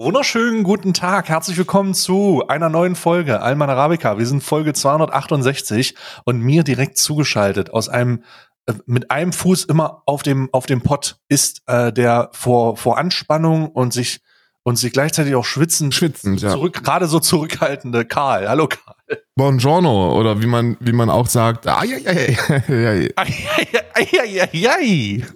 Wunderschönen guten Tag, herzlich willkommen zu einer neuen Folge Alman Arabica. Wir sind Folge 268 und mir direkt zugeschaltet aus einem äh, mit einem Fuß immer auf dem auf dem Pott ist äh, der vor vor Anspannung und sich und sich gleichzeitig auch schwitzen Schwitzend, ja. zurück gerade so zurückhaltende Karl. Hallo Karl. Buongiorno oder wie man wie man auch sagt.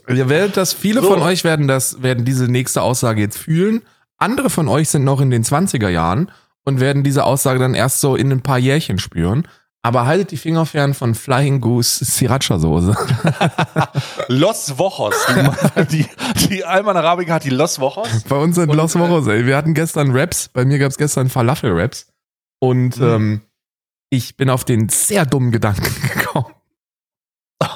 Ihr werdet das viele So. von euch werden das werden diese nächste Aussage jetzt fühlen. Andere von euch sind noch in den 20er Jahren und werden diese Aussage dann erst so in ein paar Jährchen spüren. Aber haltet die Finger fern von Flying Goose Sriracha Soße. Los Wochos. Die, die, Alman Arabica hat die Los Wochos. Bei uns sind Und, Los äh, Moros, ey. Wir hatten gestern Raps. Bei mir gab es gestern Falafel-Raps. Und Mhm. ähm, ich bin auf den sehr dummen Gedanken gekommen.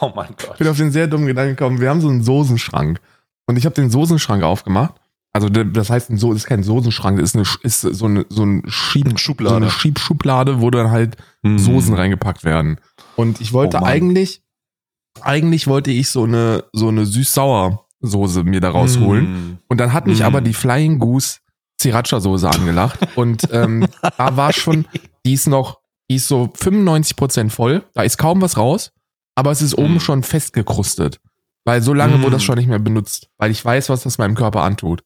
Oh mein Gott. Ich bin auf den sehr dummen Gedanken gekommen. Wir haben so einen Soßenschrank. Und ich habe den Soßenschrank aufgemacht. Also das heißt, so ist kein Soßenschrank, das ist, eine, ist so, eine, so ein Schieb, Schublade. so eine Schiebschublade, wo dann halt Mhm. Soßen reingepackt werden. Und ich wollte Oh eigentlich, eigentlich wollte ich so eine, so eine süß-sauer-Soße mir da rausholen. Mm. Und dann hat mich Mm. aber die Flying Goose Sriracha-Soße angelacht. Und ähm, da war schon, die ist noch, die ist so 95% voll. Da ist kaum was raus, aber es ist oben Mm. schon festgekrustet. Weil so lange wurde das schon nicht mehr benutzt. Weil ich weiß, was das meinem Körper antut.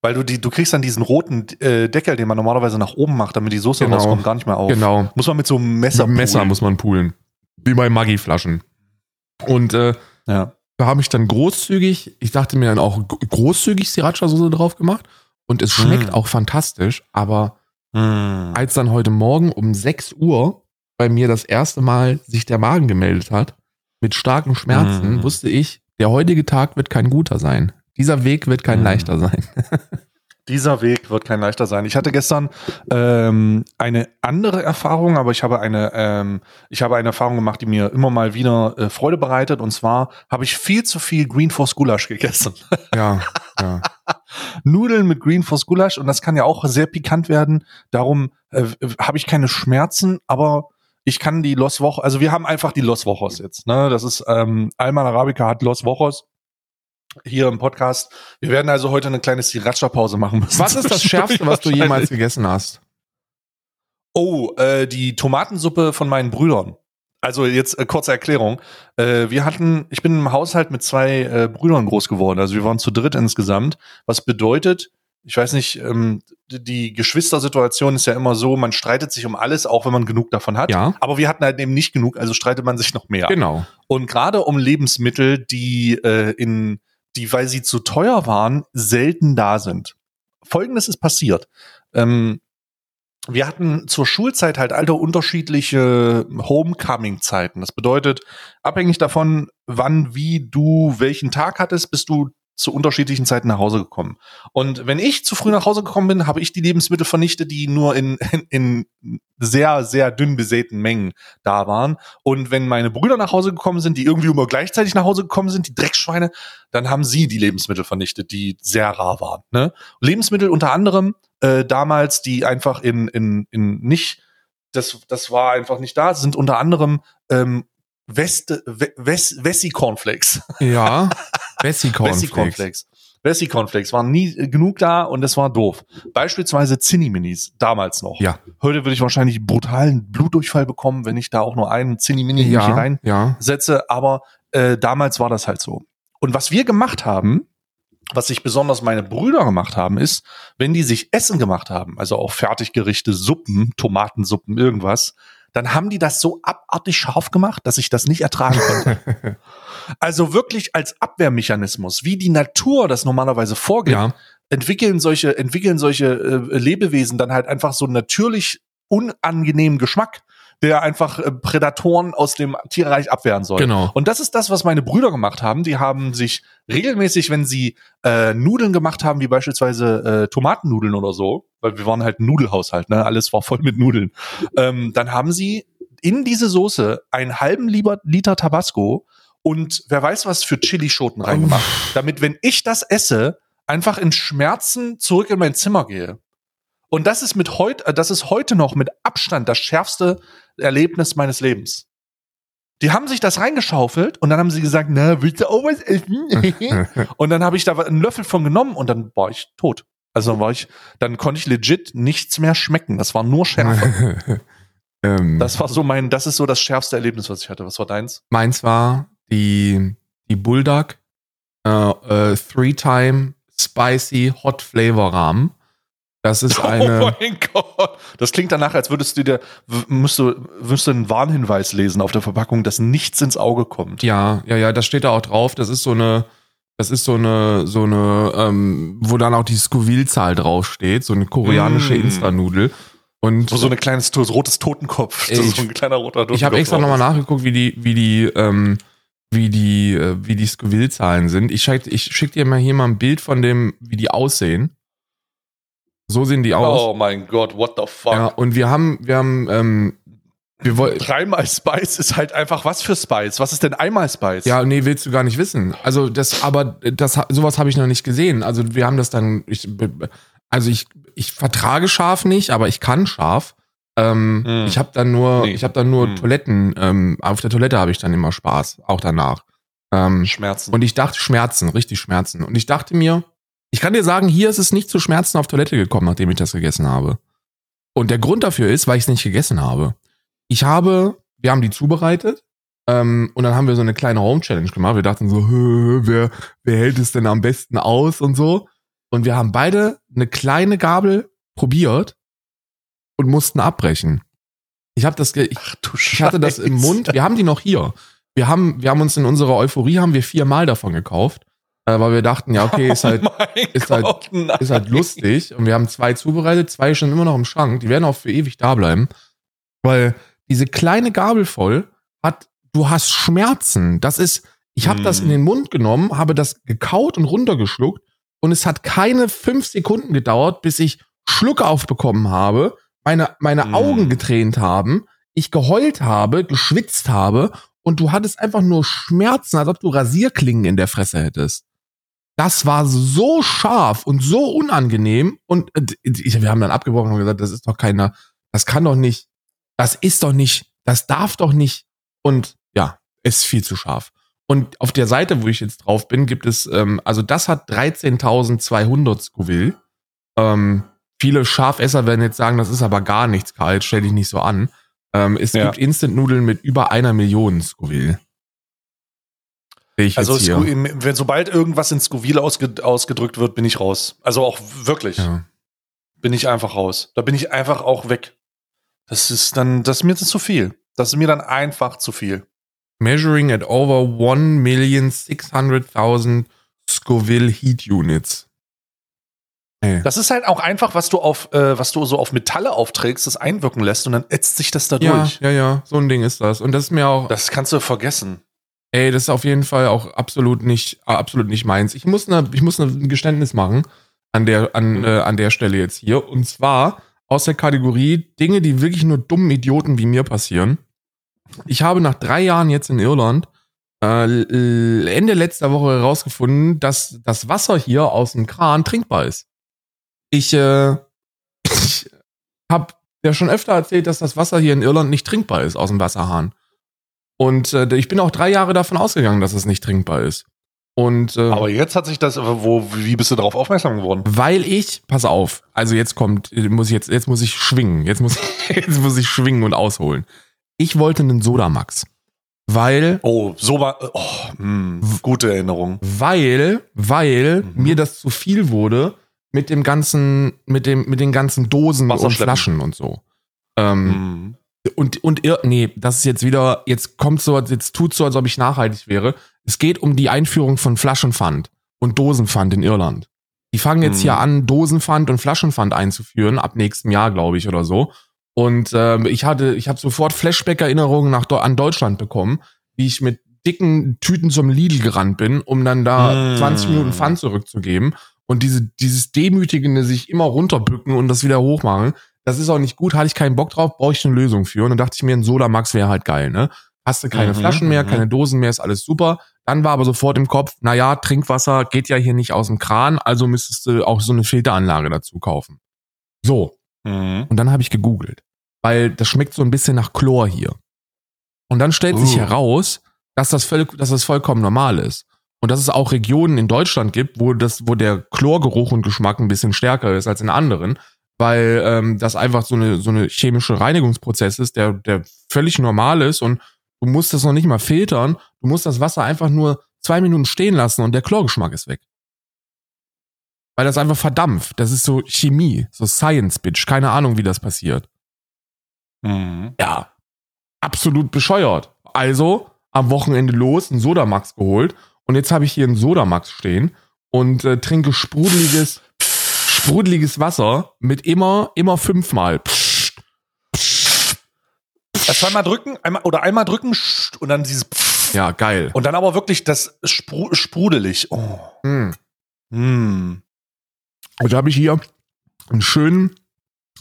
Weil du die, du kriegst dann diesen roten äh, Deckel, den man normalerweise nach oben macht, damit die Soße Genau. rauskommt, gar nicht mehr auf. Genau. Muss man mit so einem Mit Messer. dem Messer poolen. muss man poolen. Wie bei Maggi-Flaschen. Und äh, Ja. da habe ich dann großzügig, ich dachte mir dann auch großzügig Sriracha-Soße drauf gemacht. Und es schmeckt Mm. auch fantastisch, aber Mm. als dann heute Morgen um 6 Uhr bei mir das erste Mal sich der Magen gemeldet hat, mit starken Schmerzen, Mm. wusste ich, der heutige Tag wird kein guter sein. Dieser Weg wird kein Mm. leichter sein. Dieser Weg wird kein leichter sein. Ich hatte gestern ähm, eine andere Erfahrung, aber ich habe eine, ähm, ich habe eine Erfahrung gemacht, die mir immer mal wieder äh, Freude bereitet. Und zwar habe ich viel zu viel Green Force Gulasch gegessen. Ja, ja. Nudeln mit Green Force Gulasch und das kann ja auch sehr pikant werden. Darum äh, habe ich keine Schmerzen, aber ich kann die Los Wochos, also wir haben einfach die Los Wochos jetzt. Ne? Das ist ähm, Alman Arabica hat Los Wochos hier im Podcast. Wir werden also heute eine kleine Sriracha-Pause machen müssen. Was ist das Schärfste, was du jemals gegessen hast? Oh, äh, die Tomatensuppe von meinen Brüdern. Also jetzt äh, kurze Erklärung. Äh, wir hatten, ich bin im Haushalt mit zwei äh, Brüdern groß geworden. Also wir waren zu dritt insgesamt. Was bedeutet, ich weiß nicht, ähm, die- Geschwistersituation ist ja immer so, man streitet sich um alles, auch wenn man genug davon hat. Ja. Aber wir hatten halt eben nicht genug, also streitet man sich noch mehr. Genau. Und gerade um Lebensmittel, die äh, in, die, weil sie zu teuer waren, selten da sind. Folgendes ist passiert. Ähm, wir hatten zur Schulzeit halt alte unterschiedliche Homecoming-Zeiten. Das bedeutet, abhängig davon, wann, wie du welchen Tag hattest, bist du zu unterschiedlichen Zeiten nach Hause gekommen. Und wenn ich zu früh nach Hause gekommen bin, habe ich die Lebensmittel vernichtet, die nur in, in, in sehr, sehr dünn besäten Mengen da waren. Und wenn meine Brüder nach Hause gekommen sind, die irgendwie immer gleichzeitig nach Hause gekommen sind, die Dreckschweine, dann haben sie die Lebensmittel vernichtet, die sehr rar waren. Ne? Lebensmittel unter anderem äh, damals, die einfach in, in, in nicht, das, das war einfach nicht da, sind unter anderem ähm, Weste, We- Wes, Wessi Cornflakes. Ja. Bessie Cornflakes. Cornflakes. Wessi Cornflakes waren nie genug da und das war doof. Beispielsweise Zinni-Minis, damals noch. Ja. Heute würde ich wahrscheinlich brutalen Blutdurchfall bekommen, wenn ich da auch nur einen Zinni-Mini hier Ja, rein ja. setze, aber äh, damals war das halt so. Und was wir gemacht haben, was sich besonders meine Brüder gemacht haben, ist, wenn die sich Essen gemacht haben, also auch Fertiggerichte, Suppen, Tomatensuppen, irgendwas, dann haben die das so abartig scharf gemacht, dass ich das nicht ertragen konnte. also wirklich als Abwehrmechanismus, wie die Natur das normalerweise vorgibt, Ja. entwickeln solche, entwickeln solche äh, Lebewesen dann halt einfach so natürlich unangenehmen Geschmack, der einfach äh, Prädatoren aus dem Tierreich abwehren soll. Genau. Und das ist das, was meine Brüder gemacht haben. Die haben sich regelmäßig, wenn sie äh, Nudeln gemacht haben, wie beispielsweise äh, Tomatennudeln oder so, weil wir waren halt ein Nudelhaushalt, ne? Alles war voll mit Nudeln. Ähm, dann haben sie in diese Soße einen halben Liter, Liter Tabasco und wer weiß was für Chilischoten reingemacht, damit wenn ich das esse, einfach in Schmerzen zurück in mein Zimmer gehe. Und das ist mit heute, das ist heute noch mit Abstand das schärfste Erlebnis meines Lebens. Die haben sich das reingeschaufelt und dann haben sie gesagt, na, willst du auch was essen? und dann habe ich da einen Löffel von genommen und dann war ich tot. Also dann war ich, dann konnte ich legit nichts mehr schmecken. Das war nur Schärfe. ähm, Das war so mein, das ist so das schärfste Erlebnis, was ich hatte. Was war deins? meins war die, die Bulldog äh, äh, Three-Time Spicy Hot Flavor Rahmen. Das ist oh eine. mein Gott. Das klingt danach, als würdest du dir, müsst du, müsst du einen Warnhinweis lesen auf der Verpackung, dass nichts ins Auge kommt. Ja, ja, ja, das steht da auch drauf. Das ist so eine, das ist so eine, so eine, ähm, wo dann auch die Scoville-Zahl draufsteht, so eine koreanische Mm. Insta-Nudel. Und So, so ein kleines rotes Totenkopf. Ey, so ein kleiner roter Totenkopf. ich habe extra nochmal nachgeguckt, wie die, wie die, ähm, wie die, äh, wie die Scoville-Zahlen sind. Ich schick, ich schick dir mal hier mal ein Bild von dem, wie die aussehen. So sehen die aus. Oh mein Gott, what the fuck. Ja, und wir haben, wir haben, ähm, wir wollten, Dreimal Spice ist halt einfach was für Spice? Was ist denn einmal Spice? ja, nee, willst du gar nicht wissen. Also das, aber das, sowas habe ich noch nicht gesehen. Also wir haben das dann, ich, also ich, ich vertrage scharf nicht, aber ich kann scharf. Ähm, Hm. Ich habe dann nur, Nee. ich habe dann nur Hm. Toiletten. Ähm, auf der Toilette habe ich dann immer Spaß, auch danach. Ähm, Schmerzen. und ich dachte Schmerzen, richtig Schmerzen. Und ich dachte mir, ich kann dir sagen, hier ist es nicht zu Schmerzen auf Toilette gekommen, nachdem ich das gegessen habe. Und der Grund dafür ist, weil ich es nicht gegessen habe. Ich habe, wir haben die zubereitet ähm, und dann haben wir so eine kleine Home Challenge gemacht. Wir dachten so, "Hö, wer, wer hält es denn am besten aus und so. Und wir haben beide eine kleine Gabel probiert und mussten abbrechen. Ich habe das, ich Ach du ich hatte das im. Mund. Wir haben die noch hier. Wir haben, wir haben uns in unserer Euphorie haben wir viermal davon gekauft, äh, weil wir dachten, ja okay, ist halt, oh ist halt- Gott, ist halt lustig. Und wir haben zwei zubereitet, zwei stehen immer noch im Schrank. Die werden auch für ewig da bleiben, weil diese kleine Gabel voll hat, du hast Schmerzen. Das ist, ich habe Mm. das in den Mund genommen, habe das gekaut und runtergeschluckt und es hat keine fünf Sekunden gedauert, bis ich Schluck aufbekommen habe, meine, meine Mm. Augen getränt haben, ich geheult habe, geschwitzt habe und du hattest einfach nur Schmerzen, als ob du Rasierklingen in der Fresse hättest. Das war so scharf und so unangenehm und äh, ich, wir haben dann abgebrochen und gesagt, das ist doch keiner, das kann doch nicht, das ist doch nicht, das darf doch nicht und ja, ist viel zu scharf. Und auf der Seite, wo ich jetzt drauf bin, gibt es, ähm, also das hat 13.200 Scoville. Ähm, viele Schafesser werden jetzt sagen, das ist aber gar nichts, Karl, stell dich nicht so an. Ähm, es Ja. gibt Instant-Nudeln mit über einer Million Scoville. Ich Also wenn sobald irgendwas in Scoville ausge ausgedrückt wird, bin ich raus. Also auch wirklich, Ja. bin ich einfach raus. Da bin ich einfach auch weg. Das ist dann, das ist mir zu viel. Das ist mir dann einfach zu viel. Measuring at over 1.600.000 Scoville Heat Units. Ey. Das ist halt auch einfach, was du auf, äh, was du so auf Metalle aufträgst, das einwirken lässt und dann ätzt sich das da Ja, durch. ja, ja, so ein Ding ist das. Und das ist mir auch, Das kannst du vergessen. ey, das ist auf jeden Fall auch absolut nicht, äh, absolut nicht meins. Ich muss ne, ich muss ne, ein Geständnis machen an der, an, Mhm. äh, an der Stelle jetzt hier. Und zwar aus der Kategorie Dinge, die wirklich nur dummen Idioten wie mir passieren. Ich habe nach drei Jahren jetzt in Irland äh, Ende letzter Woche herausgefunden, dass das Wasser hier aus dem Kran trinkbar ist. Ich, äh, ich habe ja schon öfter erzählt, dass das Wasser hier in Irland nicht trinkbar ist aus dem Wasserhahn. Und äh, ich bin auch drei Jahre davon ausgegangen, dass es nicht trinkbar ist. Und äh, Aber jetzt hat sich das, wo, wie bist du darauf aufmerksam geworden? weil ich, pass auf, also jetzt kommt, muss ich jetzt, jetzt muss ich schwingen, jetzt muss, jetzt muss ich schwingen und ausholen. Ich wollte einen Sodamax. Weil, Oh, so war, oh, mh, gute Erinnerung. weil, weil Mhm. mir das zu viel wurde mit dem ganzen, mit dem, mit den ganzen Dosen und. Flaschen und so. Ähm, Mhm. und, und nee, das ist jetzt wieder, jetzt kommt so, jetzt tut so, als ob ich nachhaltig wäre. Es geht um die Einführung von Flaschenpfand und Dosenpfand in Irland. Die fangen jetzt Mhm. hier an, Dosenpfand und Flaschenpfand einzuführen, ab nächstem Jahr, glaube ich, oder so. Und ähm, ich hatte, ich habe sofort Flashback-Erinnerungen nach an Deutschland bekommen, wie ich mit dicken Tüten zum Lidl gerannt bin, um dann da Mm. 20 Minuten Pfand zurückzugeben. Und diese, dieses demütigende sich immer runterbücken und das wieder hochmachen, das ist auch nicht gut, hatte ich keinen Bock drauf, brauche ich eine Lösung für. Und dann dachte ich mir, ein Sodamax wäre halt geil, ne? Hast du keine Mhm, Flaschen mehr, mhm. keine Dosen mehr, ist alles super. Dann war aber sofort im Kopf, naja, Trinkwasser geht ja hier nicht aus dem Kran, also müsstest du auch so eine Filteranlage dazu kaufen. So, Mhm. und dann habe ich gegoogelt, weil das schmeckt so ein bisschen nach Chlor hier. Und dann stellt sich Uh. heraus, dass das, voll, dass das vollkommen normal ist. Und dass es auch Regionen in Deutschland gibt, wo das, wo der Chlorgeruch und Geschmack ein bisschen stärker ist als in anderen, weil ähm, das einfach so eine so eine chemische Reinigungsprozess ist, der der völlig normal ist und du musst das noch nicht mal filtern, du musst das Wasser einfach nur zwei Minuten stehen lassen und der Chlorgeschmack ist weg. Weil das einfach verdampft. Das ist so Chemie, so Science Bitch. Keine Ahnung, wie das passiert. Mhm. Ja, absolut bescheuert. Also am Wochenende los, einen Sodamax geholt und jetzt habe ich hier einen Sodamax stehen und äh, trinke sprudeliges, sprudeliges Wasser mit immer, immer fünfmal. Äh, Zweimal drücken, einmal oder einmal drücken und dann dieses. Ja, geil. und dann aber wirklich das spru sprudelig. Oh. Hm. Und da habe ich hier einen schönen,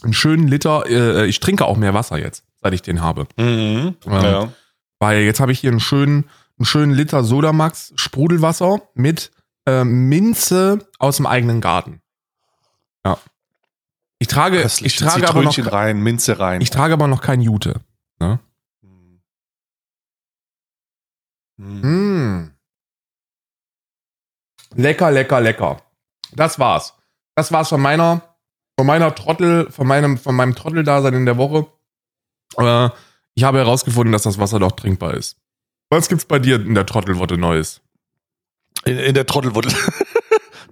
einen schönen Liter, äh, ich trinke auch mehr Wasser jetzt, seit ich den habe. Mhm. Ähm, Ja. Weil jetzt habe ich hier einen schönen, einen schönen Liter Sodamax Sprudelwasser mit äh, Minze aus dem eigenen Garten. Ja. Ich trage, Köstlich. ich trage aber noch, rein, Minze rein. ich trage aber noch kein Jute. Ne? Hm. Hm. Lecker, lecker, lecker. Das war's. Das war's von meiner, von meiner Trottel, von meinem, von meinem Trotteldasein in der Woche. Äh, ich habe herausgefunden, dass das Wasser doch trinkbar ist. Was gibt's bei dir in der Trottelwotte Neues? In, in der Trottelwuddel.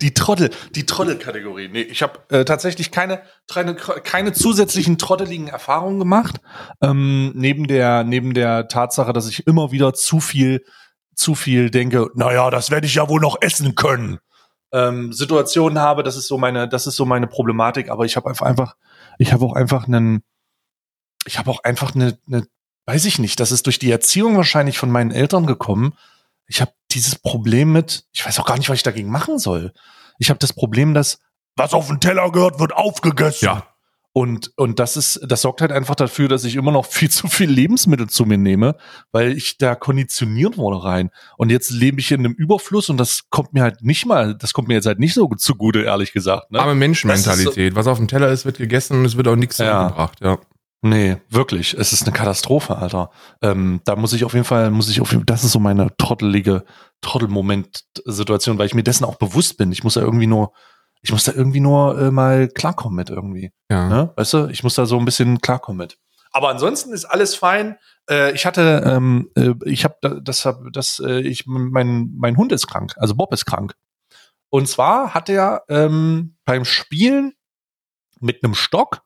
Die Trottel, die Trottel-Kategorie. Nee, ich habe äh, tatsächlich keine, keine, keine zusätzlichen trotteligen Erfahrungen gemacht. Ähm, neben der, neben der Tatsache, dass ich immer wieder zu viel, zu viel denke, naja, das werde ich ja wohl noch essen können. Ähm, Situationen habe, das ist so meine, das ist so meine Problematik, aber ich habe einfach, einfach, ich habe auch einfach einen, ich habe auch einfach eine, eine, weiß ich nicht, das ist durch die Erziehung wahrscheinlich von meinen Eltern gekommen. Ich habe dieses Problem mit, ich weiß auch gar nicht, was ich dagegen machen soll. Ich habe das Problem, dass was auf den Teller gehört, wird aufgegessen. Ja. Und, und das ist, das sorgt halt einfach dafür, dass ich immer noch viel zu viel Lebensmittel zu mir nehme, weil ich da konditioniert wurde rein. Und jetzt lebe ich in einem Überfluss und das kommt mir halt nicht mal, das kommt mir jetzt halt nicht so zugute, ehrlich gesagt. Ne? Aber Menschenmentalität. Was auf dem Teller ist, wird gegessen und es wird auch nichts Ja. zurückgebracht. Ja. Nee, wirklich. Es ist eine Katastrophe, Alter. Ähm, da muss ich auf jeden Fall, muss ich auf jeden Fall, das ist so meine trottelige Trottelmoment-Situation, weil ich mir dessen auch bewusst bin. Ich muss da irgendwie nur, ich muss da irgendwie nur äh, mal klarkommen mit irgendwie. ja. Ne? Weißt du, ich muss da so ein bisschen klarkommen mit. Aber ansonsten ist alles fein. Äh, ich hatte, ähm, äh, ich habe das, hab, das, äh, ich, mein, mein Hund ist krank, also Bob ist krank. Und zwar hat er ähm, beim Spielen mit einem Stock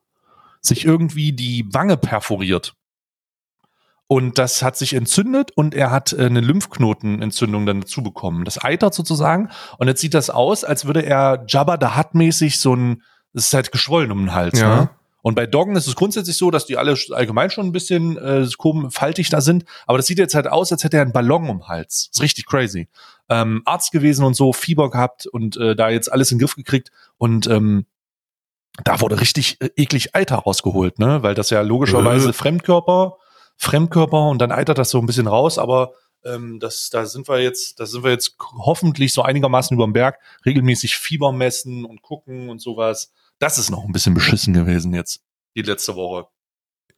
sich irgendwie die Wange perforiert. Und das hat sich entzündet und er hat äh, eine Lymphknotenentzündung dann dazu bekommen. Das eitert sozusagen. Und jetzt sieht das aus, als würde er Jabba the Hutt mäßig so ein, das ist halt geschwollen um den Hals. Ja. Ne? Und bei Doggen ist es grundsätzlich so, dass die alle allgemein schon ein bisschen äh, faltig da sind. Aber das sieht jetzt halt aus, als hätte er einen Ballon um den Hals. ist richtig crazy. Ähm, Arzt gewesen und so, Fieber gehabt und äh, da jetzt alles in den Griff gekriegt. Und ähm, da wurde richtig äh, eklig Eiter rausgeholt, ne? Weil das ja logischerweise Äh. Fremdkörper, Fremdkörper und dann eitert das so ein bisschen raus, aber ähm, das, da sind wir jetzt, da sind wir jetzt hoffentlich so einigermaßen über dem Berg, regelmäßig Fieber messen und gucken und sowas. Das ist noch ein bisschen beschissen gewesen jetzt, die letzte Woche.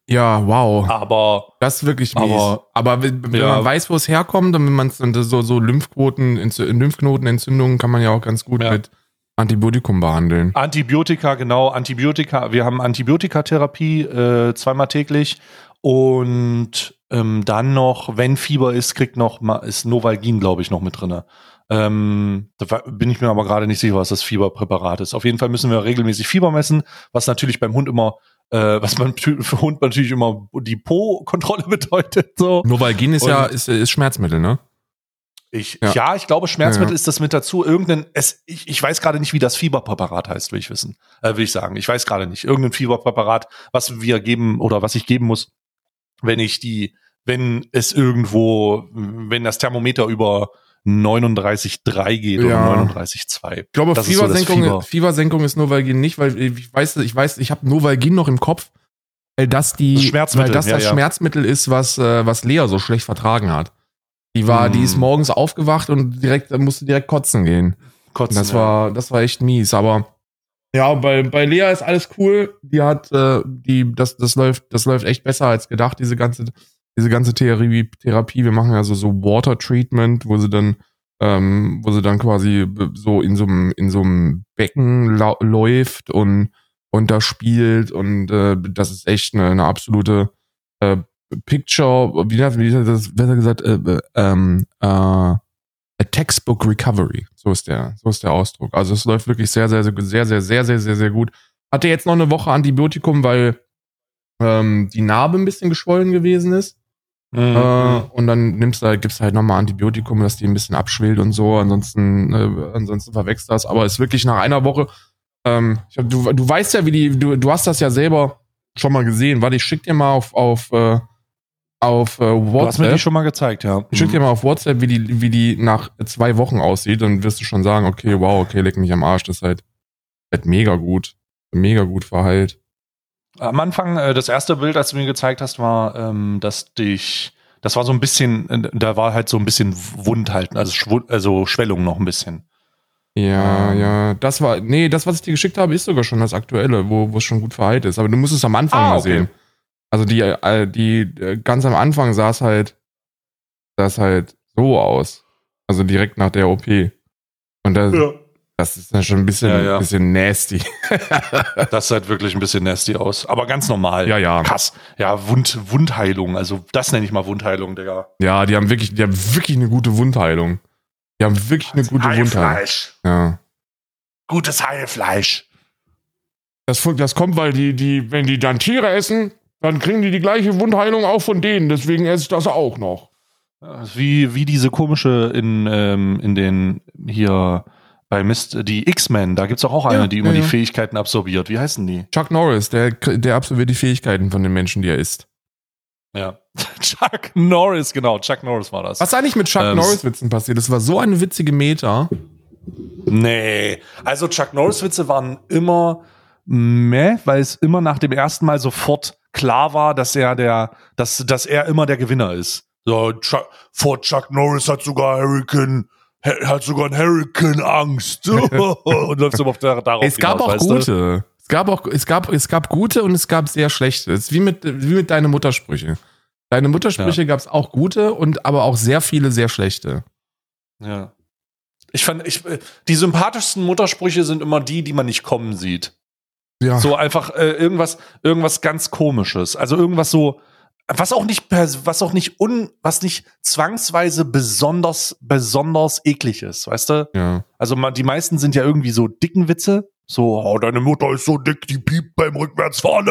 ja, wow. Aber Das ist wirklich mies. Aber- Aber, wenn, wenn Ja. man weiß, wo es herkommt, und wenn man so, so Lymphquoten, Lymphknotenentzündungen kann man ja auch ganz gut Ja. mit Antibiotikum behandeln. Antibiotika, genau, Antibiotika. Wir haben Antibiotikatherapie äh, zweimal täglich und ähm, dann noch, wenn Fieber ist, kriegt noch mal ist Novalgin, glaube ich, noch mit drinne. Ähm, da bin ich mir aber gerade nicht sicher, was das Fieberpräparat ist. Auf jeden Fall müssen wir regelmäßig Fieber messen, was natürlich beim Hund immer, äh, was man für Hund natürlich immer die Po-Kontrolle bedeutet. So. Novalgin ist Und- ja ist, ist Schmerzmittel, ne? Ich, Ja. ja. ich glaube, Schmerzmittel Ja. ist das mit dazu. Irgendein, es, ich, ich weiß gerade nicht, wie das Fieberpräparat heißt, will ich wissen. Äh, will ich sagen. Ich weiß gerade nicht. Irgendein Fieberpräparat, was wir geben oder was ich geben muss, wenn ich die, wenn es irgendwo, wenn das Thermometer über 39,3 geht Ja. oder 39,2. Ich glaube, Das ist so Fiebersenkung, Fieber. Fiebersenkung ist Novalgin nicht, weil ich weiß, ich weiß, ich habe Novalgin noch im Kopf, weil das die, Das Schmerzmittel, weil das ja, das ja. Schmerzmittel ist, was was, was Lea so schlecht vertragen hat. Die war, Hm. die ist morgens aufgewacht und direkt musste direkt kotzen gehen. Kotzen, Das ja. war, das war echt mies, aber ja, bei, bei Lea ist alles cool. Die hat, äh, die, das, das läuft, das läuft echt besser als gedacht, diese ganze, diese ganze Therapie, Therapie. Wir machen ja so, so Water Treatment, wo sie dann ähm, wo sie dann quasi so in so einem in so einem Becken läuft und und da spielt und äh, das ist echt eine, eine absolute äh, Picture, wie, wie hat das besser gesagt, äh, äh, ähm, äh, a Textbook Recovery. So ist der, so ist der Ausdruck. Also es läuft wirklich sehr, sehr, sehr, sehr, sehr, sehr, sehr, sehr, sehr gut. Hatte jetzt noch eine Woche Antibiotikum, weil ähm, die Narbe ein bisschen geschwollen gewesen ist. Mhm. Äh, und dann nimmst du halt, gibst halt nochmal Antibiotikum, dass die ein bisschen abschwillt und so. Ansonsten, äh, ansonsten verwechselt das. Aber es ist wirklich nach einer Woche. Ähm, hab, du, du weißt ja, wie die, du, du hast das ja selber schon mal gesehen. Warte, ich schick dir mal auf, auf, äh, auf äh, WhatsApp. Du hast mir die schon mal gezeigt, ja. Ich schick dir mhm. mal auf WhatsApp, wie die, wie die nach zwei Wochen aussieht. Dann wirst du schon sagen, okay, wow, okay, leg mich am Arsch. Das ist halt, halt mega gut. Mega gut verheilt. Am Anfang, äh, das erste Bild, das du mir gezeigt hast, war, ähm, dass dich, das war so ein bisschen, äh, da war halt so ein bisschen Wund halten, also, Schw also Schwellung noch ein bisschen. Ja, ähm. ja, das war, nee, das, was ich dir geschickt habe, ist sogar schon das aktuelle, wo, wo es schon gut verheilt ist. Aber du musst es am Anfang ah, mal okay. sehen. Also die, äh, die, äh, ganz am Anfang sah es halt, sah es halt so aus. Also direkt nach der OP. Und da, ja. Das ist dann schon ein bisschen, ja, ja. bisschen nasty. das sieht wirklich ein bisschen nasty aus. Aber ganz normal. Ja, ja. Krass. Ja, Wund, Wundheilung. Also, das nenne ich mal Wundheilung, Digga. Ja, die haben wirklich, die haben wirklich eine gute Wundheilung. Die haben wirklich eine gute Wundheilung. Ja. Gutes Heilfleisch. Das, das kommt, weil die, die, wenn die dann Tiere essen, dann kriegen die die gleiche Wundheilung auch von denen. Deswegen esse ich das auch noch. Wie, wie diese komische in, ähm, in den hier bei Mist, die X-Men, da gibt's doch auch eine, ja, die immer ja, die Fähigkeiten absorbiert. Wie heißen die? Chuck Norris, der, der absorbiert die Fähigkeiten von den Menschen, die er ist. Ja. Chuck Norris, genau. Chuck Norris war das. Was ist eigentlich mit Chuck ähm, Norris-Witzen passiert? Das war so eine witzige Meta. Nee. Also Chuck Norris-Witze waren immer meh, weil es immer nach dem ersten Mal sofort klar war, dass er der, dass, dass er immer der Gewinner ist. So, Chuck, vor Chuck Norris hat sogar Hurricane hat sogar ein Hurricane Angst und läuft der, darauf Es gab hinaus, auch gute. Es gab auch, es gab, es gab gute und es gab sehr schlechte. Es ist wie mit, wie mit deinen Muttersprüche. Deine Muttersprüche ja. gab es auch gute und aber auch sehr viele sehr schlechte. Ja. Ich fand, ich, die sympathischsten Muttersprüche sind immer die, die man nicht kommen sieht. Ja. So einfach äh, irgendwas, irgendwas ganz komisches. Also irgendwas so, was auch nicht, was auch nicht un, was nicht zwangsweise besonders, besonders eklig ist, weißt du? Ja. Also die meisten sind ja irgendwie so dicken Witze. So, oh, deine Mutter ist so dick, die piept beim Rückwärtsfahren.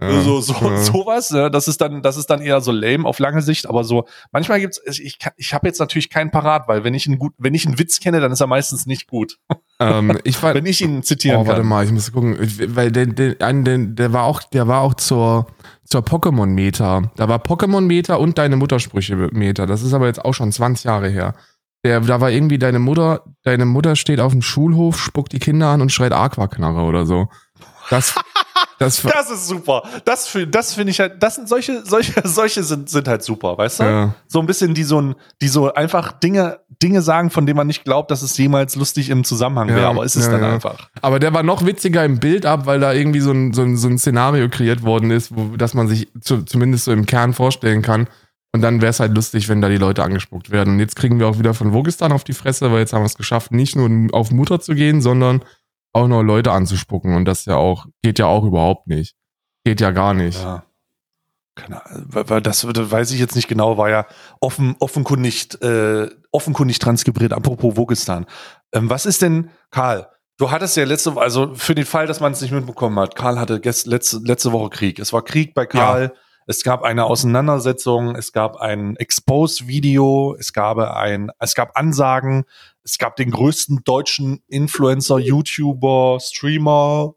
Ja, so, so, ja. sowas, ne? das ist dann, das ist dann eher so lame auf lange Sicht, aber so, manchmal gibt's, ich, ich habe jetzt natürlich keinen parat, weil wenn ich einen gut, wenn ich einen Witz kenne, dann ist er meistens nicht gut. Ähm, ich war, wenn ich ihn zitieren oh, warte kann. mal, ich muss gucken, weil der, der, der, der war auch, der war auch zur, zur Pokémon-Meta. Da war Pokémon-Meta und deine Muttersprüche-Meta. Das ist aber jetzt auch schon 20 Jahre her. Der, da war irgendwie deine Mutter, deine Mutter steht auf dem Schulhof, spuckt die Kinder an und schreit Aquaknarre oder so. Das, das, das ist super. Das, das finde ich halt, das sind solche, solche, solche sind, sind halt super, weißt du? Ja. So ein bisschen, die so ein, die so einfach Dinge, Dinge sagen, von denen man nicht glaubt, dass es jemals lustig im Zusammenhang wäre, aber ist es ja, dann einfach. Aber der war noch witziger im Bild ab, weil da irgendwie so ein, so ein, so ein Szenario kreiert worden ist, wo, dass man sich zu, zumindest so im Kern vorstellen kann. Und dann wäre es halt lustig, wenn da die Leute angespuckt werden. Und jetzt kriegen wir auch wieder von Wogistan auf die Fresse, weil jetzt haben wir es geschafft, nicht nur auf Mutter zu gehen, sondern auch noch Leute anzuspucken. Und das ja auch, geht ja auch überhaupt nicht. Geht ja gar nicht. Ja. Keine Ahnung, das, das weiß ich jetzt nicht genau, war ja offen, offenkundig, äh, offenkundig transkribiert. Apropos Wogistan. Ähm, was ist denn, Karl, du hattest ja letzte, also für den Fall, dass man es nicht mitbekommen hat, Karl hatte gest, letzte, letzte Woche Krieg. Es war Krieg bei Karl. Ja. Es gab eine Auseinandersetzung, es gab ein Expose-Video, es gab ein, es gab Ansagen, es gab den größten deutschen Influencer, YouTuber, Streamer,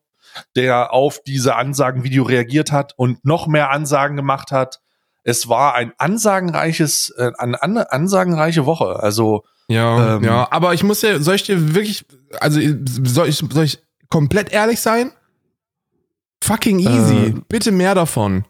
der auf diese Ansagenvideo reagiert hat und noch mehr Ansagen gemacht hat. Es war ein ansagenreiches, äh, eine ansagenreiche Woche. Also ja, ähm, ja. Aber ich muss ja, soll ich dir wirklich, also soll ich, soll ich komplett ehrlich sein? Fucking easy. Äh, Bitte mehr davon.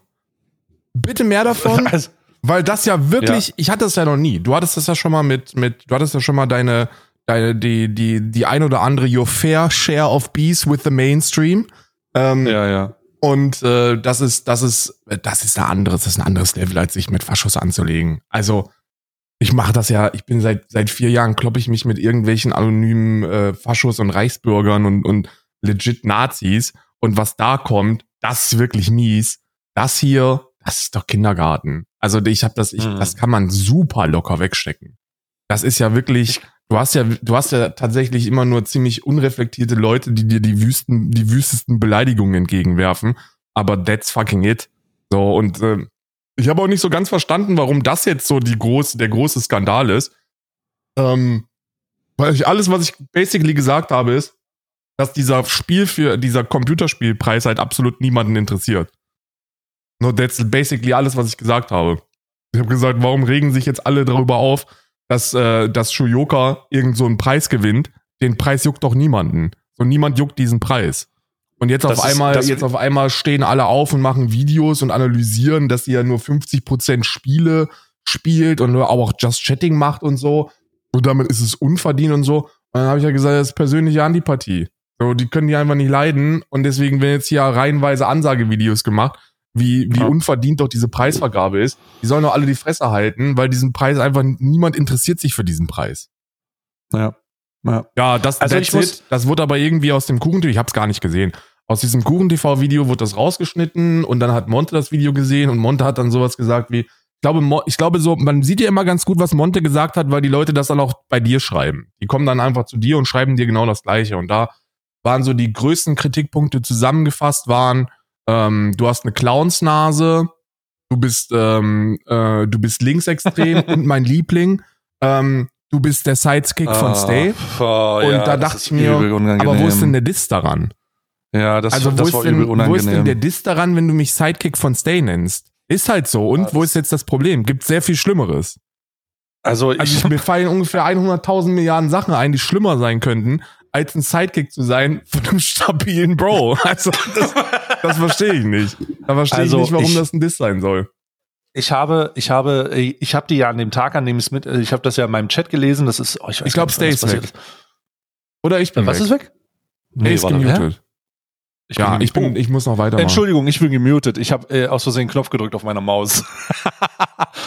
Bitte mehr davon. Also, weil das ja wirklich, ja. ich hatte das ja noch nie. Du hattest das ja schon mal mit, mit, du hattest ja schon mal deine, deine, die, die, die ein oder andere Your Fair Share of Bees with the Mainstream. Ähm, ja, ja. Und äh, das ist, das ist, das ist ein anderes, das ist ein anderes Level, als sich mit Faschos anzulegen. Also Ich mache das ja, ich bin seit seit vier Jahren, kloppe ich mich mit irgendwelchen anonymen äh, Faschos und Reichsbürgern und, und legit Nazis. Und was da kommt, das ist wirklich mies. Das hier, das ist doch Kindergarten. Also ich habe das, ich, Mhm. das kann man super locker wegstecken. Das ist ja wirklich, du hast ja, du hast ja tatsächlich immer nur ziemlich unreflektierte Leute, die dir die wüsten, die wüstesten Beleidigungen entgegenwerfen. Aber that's fucking it. So und äh, ich habe auch nicht so ganz verstanden, warum das jetzt so die große, der große Skandal ist. Ähm, weil ich alles, was ich basically gesagt habe, ist, dass dieser Spiel für dieser Computerspielpreis halt absolut niemanden interessiert. No, that's basically alles, was ich gesagt habe. Ich habe gesagt, warum regen sich jetzt alle darüber auf, dass, äh, dass Shuyoka irgend so einen Preis gewinnt? Den Preis juckt doch niemanden. So niemand juckt diesen Preis. Und jetzt Das auf einmal, jetzt auf einmal stehen alle auf und machen Videos und analysieren, dass sie ja nur 50% Spiele spielt und nur auch Just Chatting macht und so. Und damit ist es unverdient und so. Und dann habe ich ja gesagt, das ist persönliche Antipathie. So, die können die einfach nicht leiden. Und deswegen werden jetzt hier reihenweise Ansagevideos gemacht, wie, wie Ja. unverdient doch diese Preisvergabe ist. Die sollen doch alle die Fresse halten, weil diesen Preis einfach niemand interessiert sich für diesen Preis. Ja. ja. Ja, das, Also ich muss- it. das wurde aber irgendwie aus dem Kuchen, ich habe es gar nicht gesehen. Aus diesem Kuchen-TV-Video wurde das rausgeschnitten und dann hat Monte das Video gesehen und Monte hat dann sowas gesagt wie, ich glaube, ich glaube so, man sieht ja immer ganz gut, was Monte gesagt hat, weil die Leute das dann auch bei dir schreiben. Die kommen dann einfach zu dir und schreiben dir genau das Gleiche. Und da waren so die größten Kritikpunkte zusammengefasst waren, ähm, du hast eine Clownsnase, du bist, ähm, äh, du bist linksextrem und mein Liebling, ähm, du bist der Sidekick von Stay. Oh, Und ja, da dachte ich mir, unangenehm. Aber wo ist denn der Diss daran? Ja, das, also wo das ist, war denn, übel wo ist denn unangenehm. der Diss daran, wenn du mich Sidekick von Stay nennst? Ist halt so. Und Ja, wo das- ist jetzt das Problem? Gibt sehr viel Schlimmeres. also ich, Also mir fallen ungefähr 100.000 Milliarden Sachen ein, die schlimmer sein könnten, als ein Sidekick zu sein von einem stabilen Bro. Also das, das verstehe ich nicht. Da verstehe Also ich nicht, warum ich- das ein Diss sein soll. ich habe, ich habe, ich habe die ja an dem Tag, an dem es mit, ich habe das ja in meinem Chat gelesen. Das ist, oh, ich, Ich glaub, gar nicht, Stay ist passiert Oder ich bin Was weg. ist weg? Er ist gemutet. Ich Ja, ich bin, oh. ich muss noch weitermachen. Entschuldigung, ich bin gemutet. Ich habe äh, aus Versehen einen Knopf gedrückt auf meiner Maus.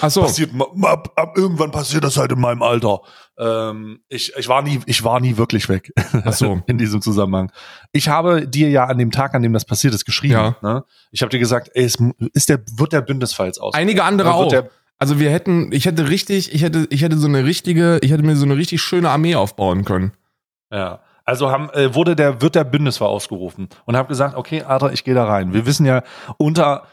Ach so. Passiert, ma- ma- irgendwann passiert das halt in meinem Alter. Ähm, ich, ich war nie, ich war nie wirklich weg. Ach so. in diesem Zusammenhang. Ich habe dir ja an dem Tag, an dem das passiert ist, geschrieben. Ja. Ne? Ich habe dir gesagt, ey, es ist der, wird der Bündnisfall jetzt aus? Einige andere Wird auch. Also wir hätten, ich hätte richtig, ich hätte, ich hätte so eine richtige, ich hätte mir so eine richtig schöne Armee aufbauen können. ja. Also haben, äh, wurde der, wird der Bündnisfall ausgerufen und habe gesagt, okay, Adra, ich gehe da rein. Wir wissen ja unter,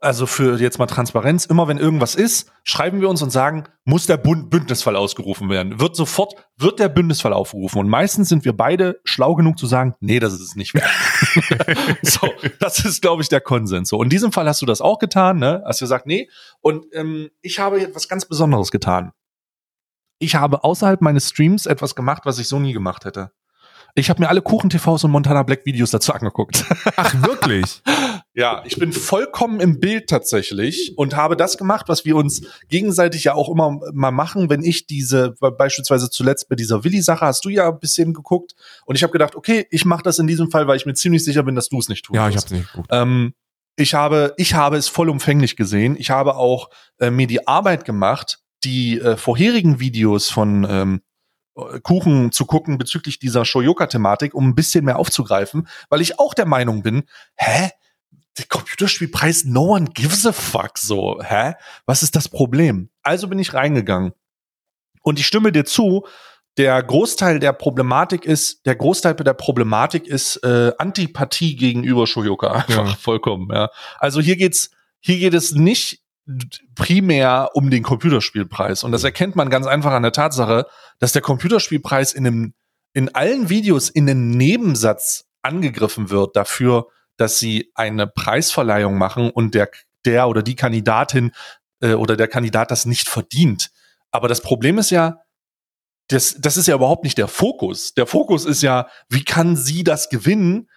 also für jetzt mal Transparenz, immer wenn irgendwas ist, schreiben wir uns und sagen, muss der Bund Bündnisfall ausgerufen werden. Wird sofort, wird der Bündnisfall aufgerufen. Und meistens sind wir beide schlau genug zu sagen, nee, das ist es nicht wert. so, das ist, glaube ich, der Konsens. So, in diesem Fall hast du das auch getan, ne? Hast gesagt, nee. Und ähm, ich habe etwas ganz Besonderes getan. Ich habe außerhalb meines Streams etwas gemacht, was ich so nie gemacht hätte. Ich habe mir alle Kuchen-TVs und Montana Black Videos dazu angeguckt. Ach, wirklich? Ja, ich bin vollkommen im Bild tatsächlich und habe das gemacht, was wir uns gegenseitig ja auch immer mal machen, wenn ich diese, beispielsweise zuletzt bei dieser Willi-Sache, hast du ja ein bisschen geguckt und ich habe gedacht, okay, ich mache das in diesem Fall, weil ich mir ziemlich sicher bin, dass du es nicht tun ja, ich wirst. hab's nicht geguckt. Ähm, ich habe, ich habe es vollumfänglich gesehen. Ich habe auch äh, mir die Arbeit gemacht, die äh, vorherigen Videos von ähm, Kuchen zu gucken bezüglich dieser Shoyoka-Thematik, um ein bisschen mehr aufzugreifen, weil ich auch der Meinung bin, hä? Der Computerspielpreis, no one gives a fuck, so, hä? Was ist das Problem? Also bin ich reingegangen. Und ich stimme dir zu, der Großteil der Problematik ist, der Großteil der Problematik ist äh, Antipathie gegenüber Shoyoka. Einfach Ja. vollkommen, ja. Also hier geht's, hier geht es nicht primär um den Computerspielpreis. Und das erkennt man ganz einfach an der Tatsache, dass der Computerspielpreis in einem, in allen Videos in einem Nebensatz angegriffen wird dafür, dass sie eine Preisverleihung machen und der, der oder die Kandidatin äh, oder der Kandidat das nicht verdient. Aber das Problem ist ja, das, das ist ja überhaupt nicht der Fokus. Der Fokus ist ja, wie kann sie das gewinnen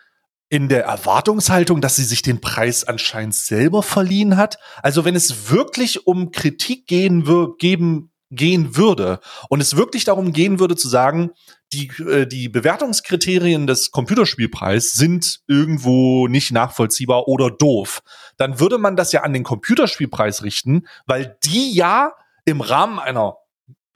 in der Erwartungshaltung, dass sie sich den Preis anscheinend selber verliehen hat? Also wenn es wirklich um Kritik gehen, geben, gehen würde und es wirklich darum gehen würde zu sagen, die, äh, die Bewertungskriterien des Computerspielpreis sind irgendwo nicht nachvollziehbar oder doof, dann würde man das ja an den Computerspielpreis richten, weil die ja im Rahmen einer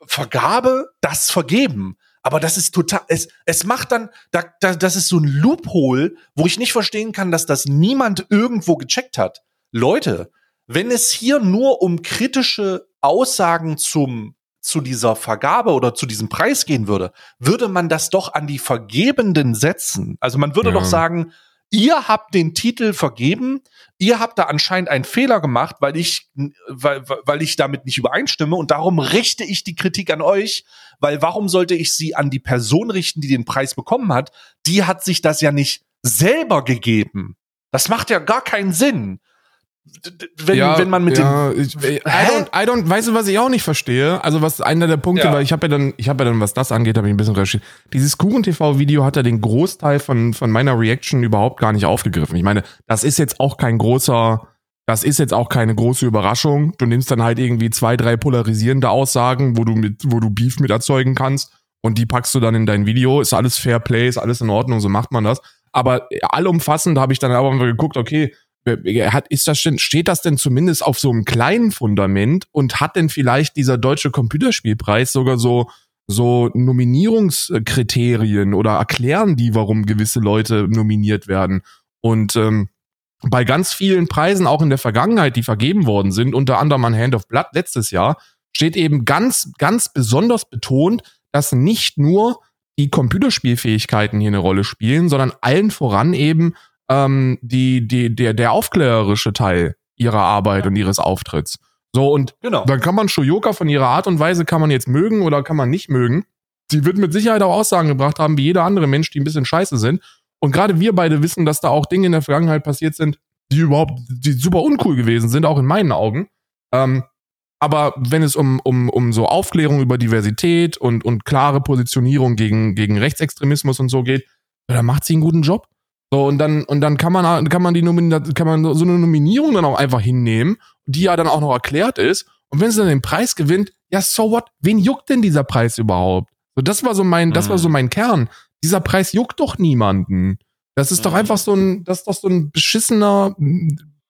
Vergabe das vergeben. Aber das ist total, es, es macht dann, da, da, das ist so ein Loophole, wo ich nicht verstehen kann, dass das niemand irgendwo gecheckt hat. Leute, wenn es hier nur um kritische Aussagen zum, zu dieser Vergabe oder zu diesem Preis gehen würde, würde man das doch an die Vergebenden setzen. Also man würde ja. doch sagen, ihr habt den Titel vergeben, ihr habt da anscheinend einen Fehler gemacht, weil ich, weil, weil ich damit nicht übereinstimme und darum richte ich die Kritik an euch, weil warum sollte ich sie an die Person richten, die den Preis bekommen hat? Die hat sich das ja nicht selber gegeben. Das macht ja gar keinen Sinn wenn, ja, wenn man mit ja, dem. Ich, I, don't, I don't, weißt du, was ich auch nicht verstehe? Also, was einer der Punkte, ja. weil ich habe ja dann, ich habe ja dann, was das angeht, habe ich ein bisschen recherchiert. Dieses Kuchen-TV-Video hat ja den Großteil von, von meiner Reaction überhaupt gar nicht aufgegriffen. Ich meine, das ist jetzt auch kein großer, das ist jetzt auch keine große Überraschung. Du nimmst dann halt irgendwie zwei, drei polarisierende Aussagen, wo du mit, wo du Beef mit erzeugen kannst und die packst du dann in dein Video. Ist alles Fair Play, ist alles in Ordnung, so macht man das. Aber allumfassend habe ich dann aber geguckt, okay, hat, ist das denn, steht das denn zumindest auf so einem kleinen Fundament und hat denn vielleicht dieser deutsche Computerspielpreis sogar so, so Nominierungskriterien oder erklären die, warum gewisse Leute nominiert werden? Und ähm, bei ganz vielen Preisen, auch in der Vergangenheit, die vergeben worden sind, unter anderem an Hand of Blood letztes Jahr, steht eben ganz, ganz besonders betont, dass nicht nur die Computerspielfähigkeiten hier eine Rolle spielen, sondern allen voran eben ähm, die, die, der, der aufklärerische Teil ihrer Arbeit ja. und ihres Auftritts. So, und genau. dann kann man Shoyoka von ihrer Art und Weise kann man jetzt mögen oder kann man nicht mögen. Sie wird mit Sicherheit auch Aussagen gebracht haben, wie jeder andere Mensch, die ein bisschen scheiße sind. Und gerade wir beide wissen, dass da auch Dinge in der Vergangenheit passiert sind, die überhaupt, die super uncool gewesen sind, auch in meinen Augen. Ähm, aber wenn es um, um, um so Aufklärung über Diversität und, und klare Positionierung gegen, gegen Rechtsextremismus und so geht, da macht sie einen guten Job. So, und dann, und dann kann man, kann man die Nominierung, kann man so eine Nominierung dann auch einfach hinnehmen, die ja dann auch noch erklärt ist. Und wenn sie dann den Preis gewinnt, ja, so what? Wen juckt denn dieser Preis überhaupt? So, das war so mein, mhm. das war so mhm. mein Kern. Dieser Preis juckt doch niemanden. Das ist mhm. doch einfach so ein, das ist doch so ein beschissener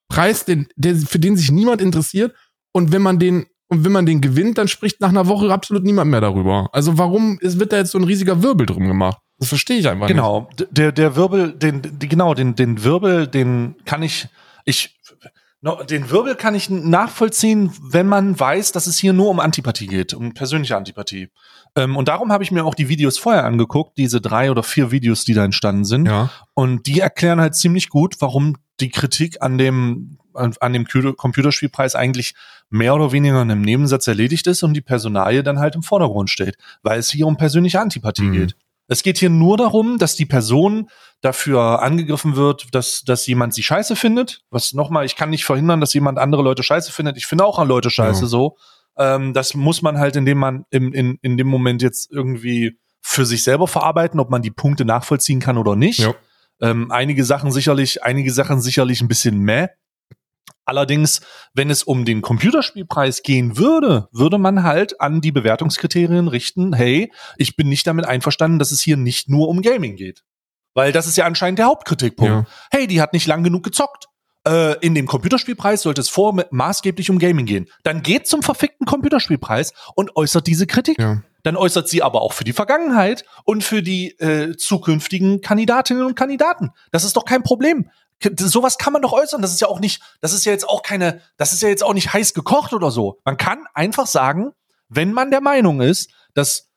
Preis, den, der, für den sich niemand interessiert. Und wenn man den, und wenn man den gewinnt, dann spricht nach einer Woche absolut niemand mehr darüber. Also warum ist, wird da jetzt so ein riesiger Wirbel drum gemacht? Das verstehe ich einfach genau. nicht. Genau, der, der Wirbel, den, die, genau, den, den Wirbel, den kann ich, ich, no, den Wirbel kann ich nachvollziehen, wenn man weiß, dass es hier nur um Antipathie geht, um persönliche Antipathie. Ähm, und darum habe ich mir auch die Videos vorher angeguckt, diese drei oder vier Videos, die da entstanden sind. Ja. Und die erklären halt ziemlich gut, warum die Kritik an dem an, an dem Computerspielpreis eigentlich mehr oder weniger in einem Nebensatz erledigt ist und die Personalie dann halt im Vordergrund steht, weil es hier um persönliche Antipathie mhm. geht. Es geht hier nur darum, dass die Person dafür angegriffen wird, dass, dass jemand sie scheiße findet. Was nochmal, ich kann nicht verhindern, dass jemand andere Leute scheiße findet. Ich finde auch an Leute scheiße ja. so. Ähm, das muss man halt, indem man im, in, in dem Moment jetzt irgendwie für sich selber verarbeiten, ob man die Punkte nachvollziehen kann oder nicht. Ja. Ähm, einige Sachen sicherlich, einige Sachen sicherlich ein bisschen meh. Allerdings, wenn es um den Computerspielpreis gehen würde, würde man halt an die Bewertungskriterien richten, hey, ich bin nicht damit einverstanden, dass es hier nicht nur um Gaming geht. Weil das ist ja anscheinend der Hauptkritikpunkt. Ja. Hey, die hat nicht lang genug gezockt. Äh, in dem Computerspielpreis sollte es vor maßgeblich um Gaming gehen. Dann geht zum verfickten Computerspielpreis und äußert diese Kritik. Ja. Dann äußert sie aber auch für die Vergangenheit und für die äh, zukünftigen Kandidatinnen und Kandidaten. Das ist doch kein Problem sowas kann man doch äußern. Das ist ja auch nicht, das ist ja jetzt auch keine, das ist ja jetzt auch nicht heiß gekocht oder so. Man kann einfach sagen, wenn man der Meinung ist, dass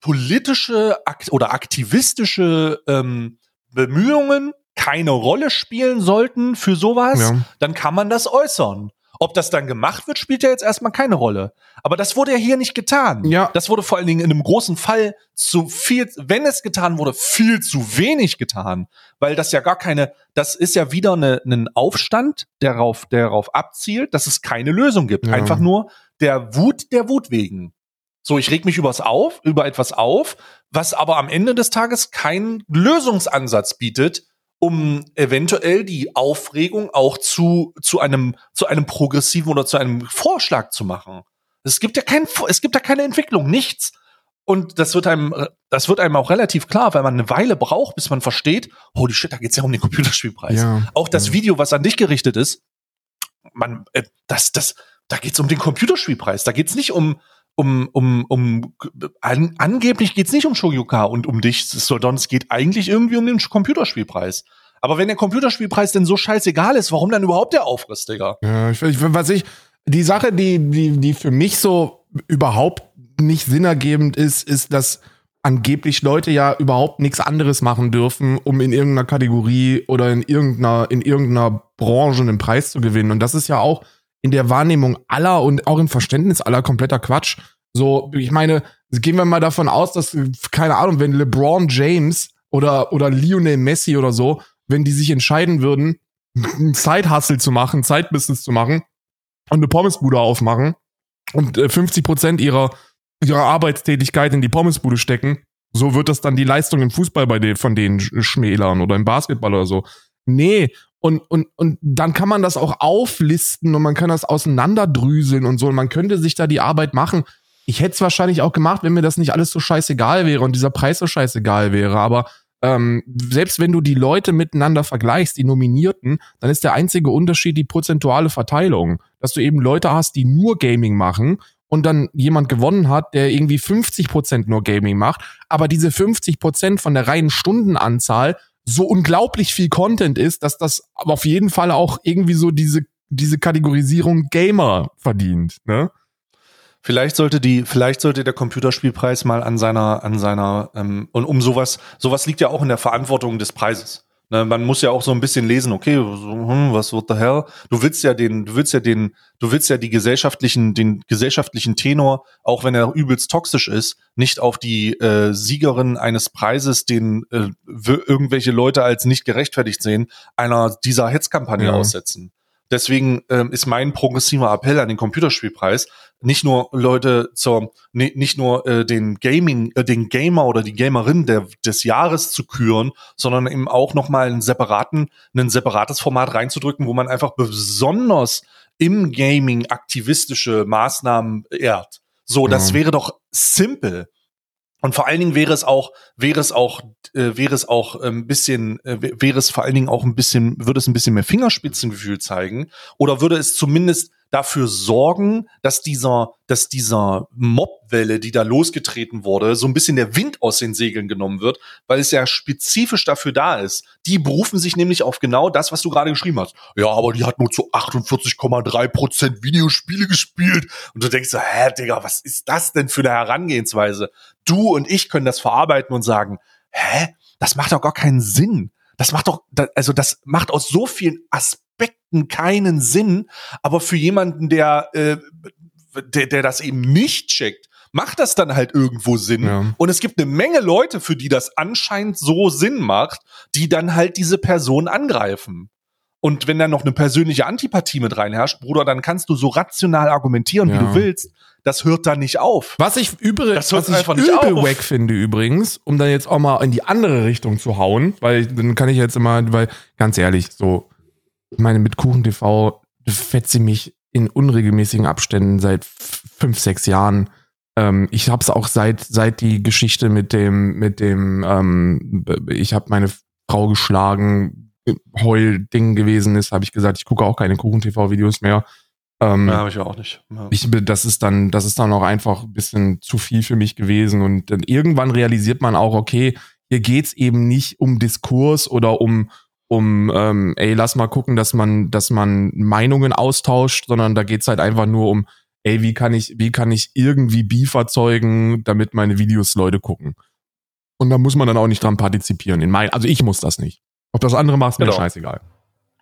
politische oder aktivistische ähm, Bemühungen keine Rolle spielen sollten für sowas, ja. dann kann man das äußern. Ob das dann gemacht wird, spielt ja jetzt erstmal keine Rolle. Aber das wurde ja hier nicht getan. Ja. Das wurde vor allen Dingen in einem großen Fall zu viel, wenn es getan wurde, viel zu wenig getan. Weil das ja gar keine, das ist ja wieder eine, ein Aufstand, der darauf, der darauf abzielt, dass es keine Lösung gibt. Ja. Einfach nur der Wut der Wut wegen. So, ich reg mich übers auf, über etwas auf, was aber am Ende des Tages keinen Lösungsansatz bietet, um eventuell die Aufregung auch zu, zu einem, zu einem progressiven oder zu einem Vorschlag zu machen. Es gibt ja kein, es gibt ja keine Entwicklung, nichts. Und das wird einem, das wird einem auch relativ klar, weil man eine Weile braucht, bis man versteht, holy shit, da geht's ja um den Computerspielpreis. Ja, auch das ja. Video, was an dich gerichtet ist, man, äh, das, das, da geht's um den Computerspielpreis. Da geht's nicht um, um, um, um, an, angeblich geht's nicht um Shoryuka und um dich, sondern es geht eigentlich irgendwie um den Computerspielpreis. Aber wenn der Computerspielpreis denn so scheißegal ist, warum dann überhaupt der Aufriss, Digga? Ja, ich, was ich, die Sache, die, die, die für mich so überhaupt nicht sinnergebend ist, ist, dass angeblich Leute ja überhaupt nichts anderes machen dürfen, um in irgendeiner Kategorie oder in irgendeiner, in irgendeiner Branche einen Preis zu gewinnen. Und das ist ja auch in der Wahrnehmung aller und auch im Verständnis aller kompletter Quatsch. So, ich meine, gehen wir mal davon aus, dass, keine Ahnung, wenn LeBron James oder, oder Lionel Messi oder so, wenn die sich entscheiden würden, einen Zeithustle zu machen, Zeitbusiness zu machen und eine Pommesbude aufmachen und 50 äh, Prozent ihrer, ihrer Arbeitstätigkeit in die Pommesbude stecken, so wird das dann die Leistung im Fußball bei den, von denen schmälern oder im Basketball oder so. Nee, und, und, und dann kann man das auch auflisten und man kann das auseinanderdrüseln und so. Und man könnte sich da die Arbeit machen. Ich hätte es wahrscheinlich auch gemacht, wenn mir das nicht alles so scheißegal wäre und dieser Preis so scheißegal wäre. Aber ähm, selbst wenn du die Leute miteinander vergleichst, die Nominierten, dann ist der einzige Unterschied die prozentuale Verteilung. Dass du eben Leute hast, die nur Gaming machen und dann jemand gewonnen hat, der irgendwie 50 Prozent nur Gaming macht, aber diese 50 Prozent von der reinen Stundenanzahl so unglaublich viel Content ist, dass das auf jeden Fall auch irgendwie so diese, diese Kategorisierung Gamer verdient, ne? Vielleicht sollte die, vielleicht sollte der Computerspielpreis mal an seiner, an seiner, ähm, und um sowas, sowas liegt ja auch in der Verantwortung des Preises. Ne, man muss ja auch so ein bisschen lesen, okay, hm, was wird the hell? Du willst ja den, du willst ja den, du willst ja die gesellschaftlichen, den gesellschaftlichen Tenor, auch wenn er übelst toxisch ist, nicht auf die äh, Siegerin eines Preises, den äh, irgendwelche Leute als nicht gerechtfertigt sehen, einer dieser Hetzkampagne ja. aussetzen. Deswegen ähm, ist mein progressiver Appell an den Computerspielpreis, nicht nur Leute zur, nicht nur äh, den Gaming, äh, den Gamer oder die Gamerin der, des Jahres zu küren, sondern eben auch nochmal einen separaten, ein separates Format reinzudrücken, wo man einfach besonders im Gaming aktivistische Maßnahmen ehrt. So, das ja. wäre doch simpel. Und vor allen Dingen wäre es auch, wäre es auch, äh, wäre es auch ein ähm, bisschen, äh, wäre es vor allen Dingen auch ein bisschen, würde es ein bisschen mehr Fingerspitzengefühl zeigen oder würde es zumindest dafür sorgen, dass dieser, dass dieser Mobwelle, die da losgetreten wurde, so ein bisschen der Wind aus den Segeln genommen wird, weil es ja spezifisch dafür da ist. Die berufen sich nämlich auf genau das, was du gerade geschrieben hast. Ja, aber die hat nur zu 48,3 Prozent Videospiele gespielt. Und du denkst so, hä, Digga, was ist das denn für eine Herangehensweise? Du und ich können das verarbeiten und sagen, hä, das macht doch gar keinen Sinn. Das macht doch, also das macht aus so vielen Aspekten keinen Sinn, aber für jemanden, der, äh, der, der das eben nicht checkt, macht das dann halt irgendwo Sinn. Ja. Und es gibt eine Menge Leute, für die das anscheinend so Sinn macht, die dann halt diese Person angreifen. Und wenn dann noch eine persönliche Antipathie mit reinherrscht, Bruder, dann kannst du so rational argumentieren, ja. wie du willst. Das hört da nicht auf. Was ich übrigens, was ich übel wack finde übrigens, um dann jetzt auch mal in die andere Richtung zu hauen, weil dann kann ich jetzt immer, weil ganz ehrlich, so ich meine, mit Kuchen TV fetzt sie mich in unregelmäßigen Abständen seit fünf, sechs Jahren. Ähm, ich habe es auch seit seit die Geschichte mit dem mit dem ähm, ich habe meine Frau geschlagen Heul-Ding gewesen ist, habe ich gesagt, ich gucke auch keine Kuchen-TV-Videos mehr. Ähm, ja, habe ich auch nicht. Ja. Ich, das ist dann, das ist dann auch einfach ein bisschen zu viel für mich gewesen. Und dann irgendwann realisiert man auch, okay, hier geht's eben nicht um Diskurs oder um, um, ähm, ey, lass mal gucken, dass man, dass man Meinungen austauscht, sondern da geht's halt einfach nur um, ey, wie kann ich, wie kann ich irgendwie Beef erzeugen, damit meine Videos Leute gucken. Und da muss man dann auch nicht dran partizipieren. In mein, also ich muss das nicht. Ob das andere macht, ist mir genau. scheißegal.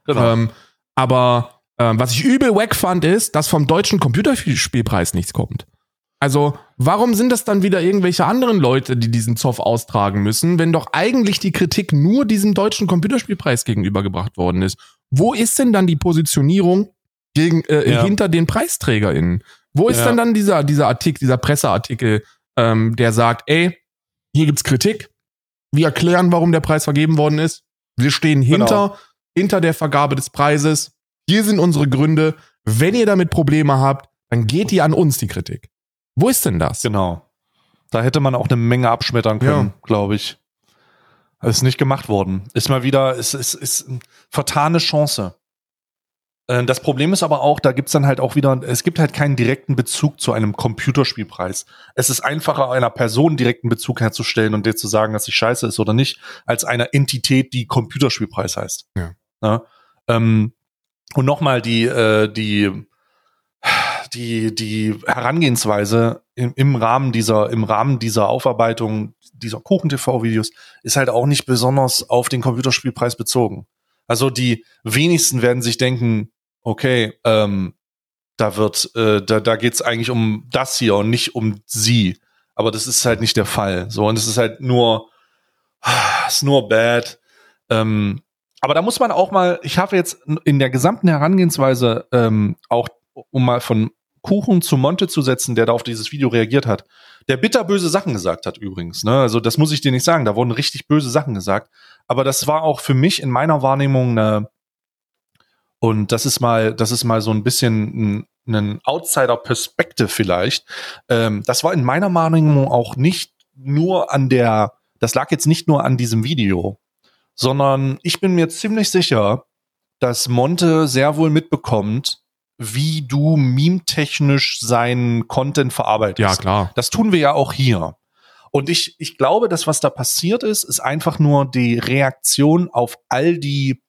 Genau. Ähm, aber ähm, was ich übel wack fand, ist, dass vom deutschen Computerspielpreis nichts kommt. Also, warum sind das dann wieder irgendwelche anderen Leute, die diesen Zoff austragen müssen, wenn doch eigentlich die Kritik nur diesem deutschen Computerspielpreis gegenübergebracht worden ist? Wo ist denn dann die Positionierung gegen, äh, ja. hinter den PreisträgerInnen? Wo ist ja. denn dann dieser, dieser Artikel, dieser Presseartikel, ähm, der sagt, ey, hier gibt's Kritik, wir erklären, warum der Preis vergeben worden ist, wir stehen hinter, genau. hinter der Vergabe des Preises, hier sind unsere Gründe, wenn ihr damit Probleme habt, dann geht die an uns, die Kritik. Wo ist denn das? Genau. Da hätte man auch eine Menge abschmettern können, ja. glaube ich. Das ist nicht gemacht worden. Ist mal wieder, ist, ist, ist vertane Chance. Äh, Das Problem ist aber auch, da gibt's dann halt auch wieder, es gibt halt keinen direkten Bezug zu einem Computerspielpreis. Es ist einfacher, einer Person direkten Bezug herzustellen und dir zu sagen, dass sie scheiße ist oder nicht, als einer Entität, die Computerspielpreis heißt. Ja. Ja, ähm, und nochmal die, äh, die, die, die Herangehensweise im, im Rahmen dieser, im Rahmen dieser Aufarbeitung dieser Kuchen-TV-Videos ist halt auch nicht besonders auf den Computerspielpreis bezogen. Also die wenigsten werden sich denken, okay, ähm, da wird, äh, da, da geht's eigentlich um das hier und nicht um sie. Aber das ist halt nicht der Fall. So, und es ist halt nur, ist nur bad. Ähm, aber da muss man auch mal, ich habe jetzt in der gesamten Herangehensweise ähm, auch, um mal von Kuchen zu Monte zu setzen, der da auf dieses Video reagiert hat, der bitterböse Sachen gesagt hat übrigens. Ne? Also das muss ich dir nicht sagen, da wurden richtig böse Sachen gesagt. Aber das war auch für mich in meiner Wahrnehmung eine, und das ist mal, das ist mal so ein bisschen ein, ein Outsider-Perspektive vielleicht. Ähm, das war in meiner Wahrnehmung auch nicht nur an der, das lag jetzt nicht nur an diesem Video, sondern ich bin mir ziemlich sicher, dass Monte sehr wohl mitbekommt, wie du meme-technisch seinen Content verarbeitest. Ja, klar. Das tun wir ja auch hier. Und ich, ich glaube, dass was da passiert ist, ist einfach nur die Reaktion auf all die,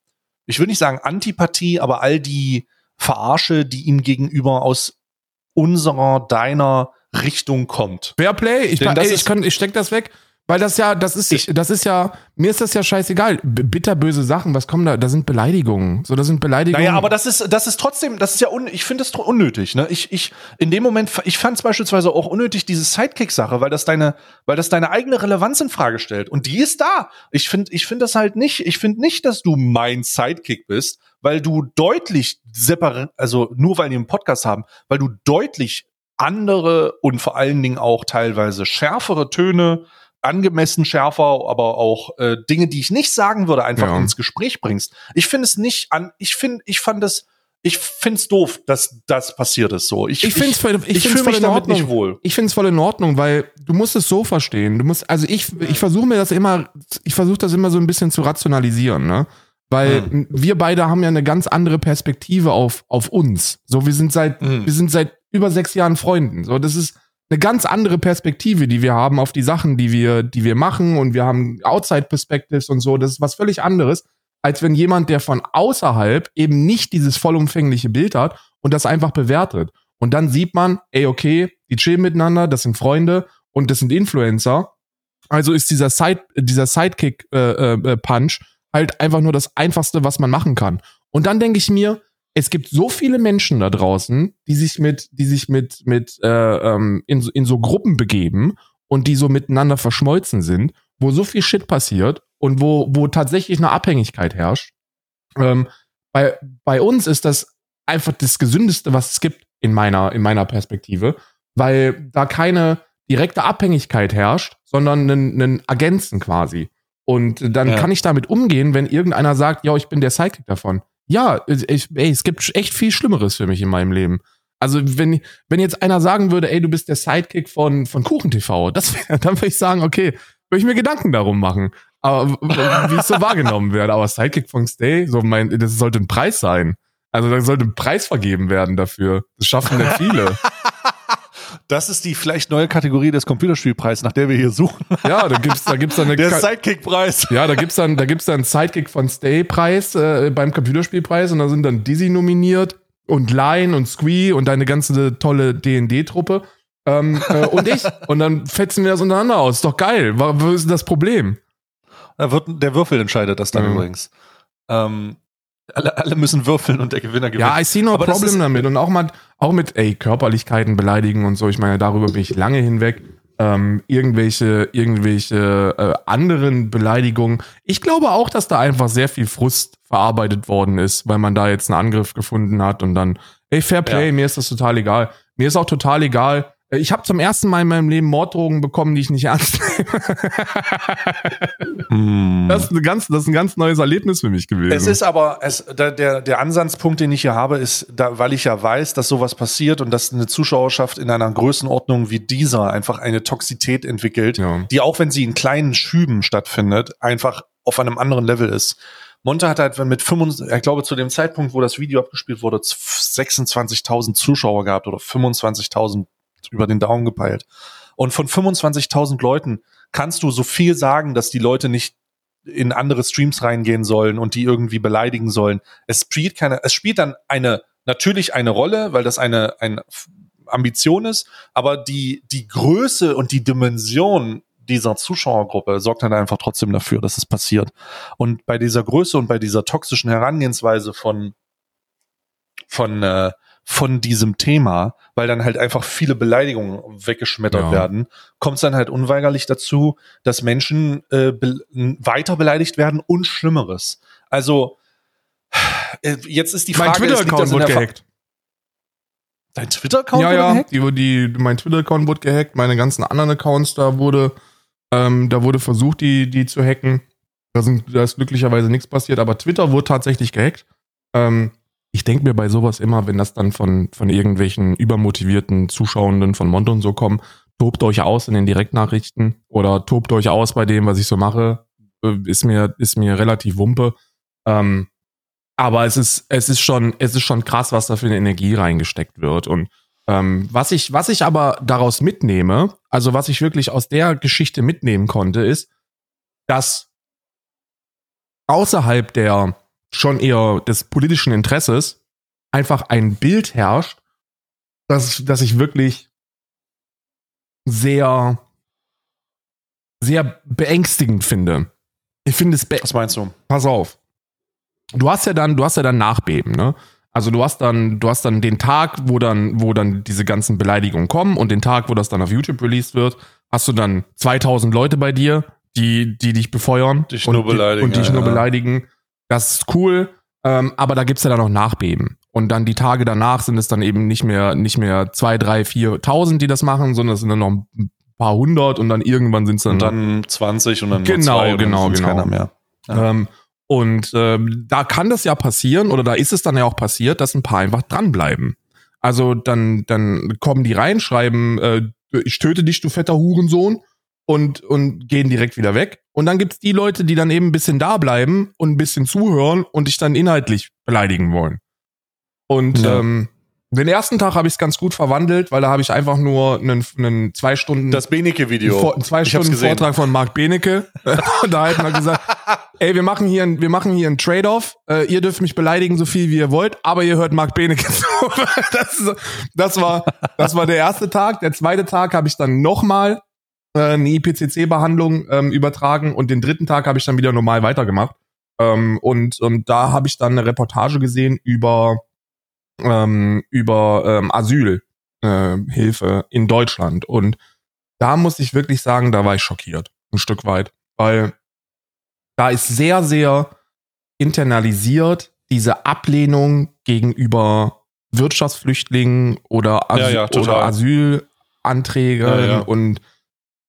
ich will nicht sagen Antipathie, aber all die Verarsche, die ihm gegenüber aus unserer, deiner Richtung kommt. Fairplay, ich, Denn das ich, kann, ich steck das weg. Weil das ja, das ist, Ich- das ist ja, mir ist das ja scheißegal. B bitterböse Sachen, was kommen da? Da sind Beleidigungen. So, da sind Beleidigungen. Naja, aber das ist, das ist trotzdem, das ist ja, un, ich finde es tro- unnötig. Ne? Ich, ich, in dem Moment, ich fand es beispielsweise auch unnötig, diese Sidekick-Sache, weil das deine, weil das deine eigene Relevanz in Frage stellt. Und die ist da. Ich finde, ich finde das halt nicht, ich finde nicht, dass du mein Sidekick bist, weil du deutlich separat, also nur weil wir einen Podcast haben, weil du deutlich andere und vor allen Dingen auch teilweise schärfere Töne, angemessen schärfer, aber auch äh, Dinge, die ich nicht sagen würde, einfach Ja. ins Gespräch bringst. Ich finde es nicht an, ich finde, ich fand es, ich finde es doof, dass das passiert ist so. Ich, Ich find's voll- ich ich, find's fühle voll mich in Ordnung. nicht wohl. Ich finde es voll in Ordnung, weil du musst es so verstehen. Du musst, also ich, ich versuche mir das immer, ich versuche das immer so ein bisschen zu rationalisieren, ne? Weil Hm. wir beide haben ja eine ganz andere Perspektive auf, auf uns. So, wir sind seit, Hm. wir sind seit über sechs Jahren Freunden. So, das ist eine ganz andere Perspektive, die wir haben auf die Sachen, die wir, die wir machen und wir haben Outside Perspectives und so. Das ist was völlig anderes, als wenn jemand, der von außerhalb eben nicht dieses vollumfängliche Bild hat und das einfach bewertet. Und dann sieht man, ey, okay, die chillen miteinander, das sind Freunde und das sind Influencer. Also ist dieser Side, dieser Sidekick äh, äh, Punch halt einfach nur das einfachste, was man machen kann. Und dann denke ich mir, es gibt so viele Menschen da draußen, die sich mit, die sich mit, mit äh, ähm, in, so- in so Gruppen begeben und die so miteinander verschmolzen sind, wo so viel Shit passiert und wo, wo tatsächlich eine Abhängigkeit herrscht. Ähm, bei, bei uns ist das einfach das Gesündeste, was es gibt in meiner, in meiner Perspektive, weil da keine direkte Abhängigkeit herrscht, sondern einen, einen Ergänzen quasi. Und dann Ja. kann ich damit umgehen, wenn irgendeiner sagt, ja, ich bin der Sidekick davon. Ja, ich, ey, es gibt echt viel Schlimmeres für mich in meinem Leben. Also wenn, wenn jetzt einer sagen würde, ey, du bist der Sidekick von, von KuchenTV, das wär, dann würde ich sagen, okay, würde ich mir Gedanken darum machen. Aber wie es so wahrgenommen wird. Aber Sidekick von Stay, so mein, das sollte ein Preis sein. Also da sollte ein Preis vergeben werden dafür. Das schaffen nicht viele. Das ist die vielleicht neue Kategorie des Computerspielpreises, nach der wir hier suchen. Ja, da gibt's, da gibt's dann eine Der Sidekick-Preis. Ja, da gibt's dann, da gibt's dann Sidekick von Stay-Preis äh, beim Computerspielpreis und da sind dann Dizzy nominiert und Line und Squee und deine ganze tolle D&D-Truppe ähm, äh, und ich. Und dann fetzen wir das untereinander aus. Ist doch geil. Wa- Wo ist denn das Problem? Da wird, der Würfel entscheidet das dann Ja. übrigens. Ähm, alle, alle müssen würfeln und der Gewinner gewinnt. Ja, I see no Aber problem ist- damit. Und auch mal, auch mit, ey, Körperlichkeiten beleidigen und so. Ich meine, darüber bin ich lange hinweg. Ähm, irgendwelche, irgendwelche äh, anderen Beleidigungen. Ich glaube auch, dass da einfach sehr viel Frust verarbeitet worden ist, weil man da jetzt einen Angriff gefunden hat und dann, ey, Fair Play, Ja. mir ist das total egal. Mir ist auch total egal. Äh, Ich habe zum ersten Mal in meinem Leben Morddrogen bekommen, die ich nicht ernst nehme. Hm. Das ist, eine ganz, das ist ein ganz neues Erlebnis für mich gewesen. Es ist aber, es, der, der, der Ansatzpunkt, den ich hier habe, ist, da, weil ich ja weiß, dass sowas passiert und dass eine Zuschauerschaft in einer Größenordnung wie dieser einfach eine Toxität entwickelt, Ja. die auch wenn sie in kleinen Schüben stattfindet, einfach auf einem anderen Level ist. Monte hat halt mit 25, ich glaube zu dem Zeitpunkt, wo das Video abgespielt wurde, 26.000 Zuschauer gehabt oder 25.000 über den Daumen gepeilt. Und von 25.000 Leuten kannst du so viel sagen, dass die Leute nicht in andere Streams reingehen sollen und die irgendwie beleidigen sollen. Es spielt keine, es spielt dann eine, natürlich eine Rolle, weil das eine, eine Ambition ist, aber die, die Größe und die Dimension dieser Zuschauergruppe sorgt dann einfach trotzdem dafür, dass es passiert. Und bei dieser Größe und bei dieser toxischen Herangehensweise von, von, äh, von diesem Thema, weil dann halt einfach viele Beleidigungen weggeschmettert Ja. werden, kommt es dann halt unweigerlich dazu, dass Menschen äh, be weiter beleidigt werden und Schlimmeres. Also äh, jetzt ist die mein Frage, liegt Twitter-Account wurde gehackt. Dein Twitter-Account Ja, wurde ja, gehackt? die, die, mein Twitter-Account wurde gehackt, meine ganzen anderen Accounts, da wurde, ähm, da wurde versucht, die, die zu hacken. Da, sind, da ist glücklicherweise nichts passiert, aber Twitter wurde tatsächlich gehackt. Ähm, ich denke mir bei sowas immer, wenn das dann von, von irgendwelchen übermotivierten Zuschauenden von Monte und so kommen, tobt euch aus in den Direktnachrichten oder tobt euch aus bei dem, was ich so mache. Äh, Ist mir, ist mir relativ wumpe. Ähm, aber es ist, es ist schon, es ist schon krass, was da für eine Energie reingesteckt wird. Und ähm, was ich, was ich aber daraus mitnehme, also was ich wirklich aus der Geschichte mitnehmen konnte, ist, dass außerhalb der schon eher des politischen Interesses einfach ein Bild herrscht, das, das ich wirklich sehr, sehr beängstigend finde. Ich finde es, Was meinst du? pass auf. Du hast ja dann, du hast ja dann Nachbeben, ne? Also du hast dann, du hast dann den Tag, wo dann, wo dann diese ganzen Beleidigungen kommen und den Tag, wo das dann auf YouTube released wird, hast du dann 2000 Leute bei dir, die, die dich befeuern Dich und, nur beleidigen, und dich ja, nur ja. beleidigen. Das ist cool, ähm, aber da gibt's ja dann noch Nachbeben. Und dann die Tage danach sind es dann eben nicht mehr, nicht mehr zwei, drei, viertausend, die das machen, sondern es sind dann noch ein paar hundert und dann irgendwann sind es dann, Und dann 20 und dann Genau, zwei genau, genau. keiner mehr. Ja. Ähm, und ähm, da kann das ja passieren, oder da ist es dann ja auch passiert, dass ein paar einfach dranbleiben. Also dann, dann kommen die rein, schreiben, äh, ich töte dich, du fetter Hurensohn, und, und gehen direkt wieder weg. Und dann gibt's die Leute, die dann eben ein bisschen da bleiben und ein bisschen zuhören und dich dann inhaltlich beleidigen wollen. Und Ja. ähm, den ersten Tag habe ich es ganz gut verwandelt, weil da habe ich einfach nur einen, einen zwei Stunden Das Beneke-Video. Vor, einen zwei Stunden. Vortrag von Marc Benecke. und da hat man gesagt, ey, wir machen hier, ein- wir machen hier einen Trade-off. Äh, ihr dürft mich beleidigen, so viel wie ihr wollt, aber ihr hört Marc Benecke zu. das, das war, das war der erste Tag. Der zweite Tag habe ich dann nochmal eine IPCC-Behandlung ähm, übertragen und den dritten Tag habe ich dann wieder normal weitergemacht. Ähm, und, und da habe ich dann eine Reportage gesehen über, ähm, über ähm, Asylhilfe äh, in Deutschland. Und da muss ich wirklich sagen, da war ich schockiert, ein Stück weit, weil da ist sehr, sehr internalisiert diese Ablehnung gegenüber Wirtschaftsflüchtlingen oder, Ja, Asyl ja, total. oder Asylanträgen Ja, ja. und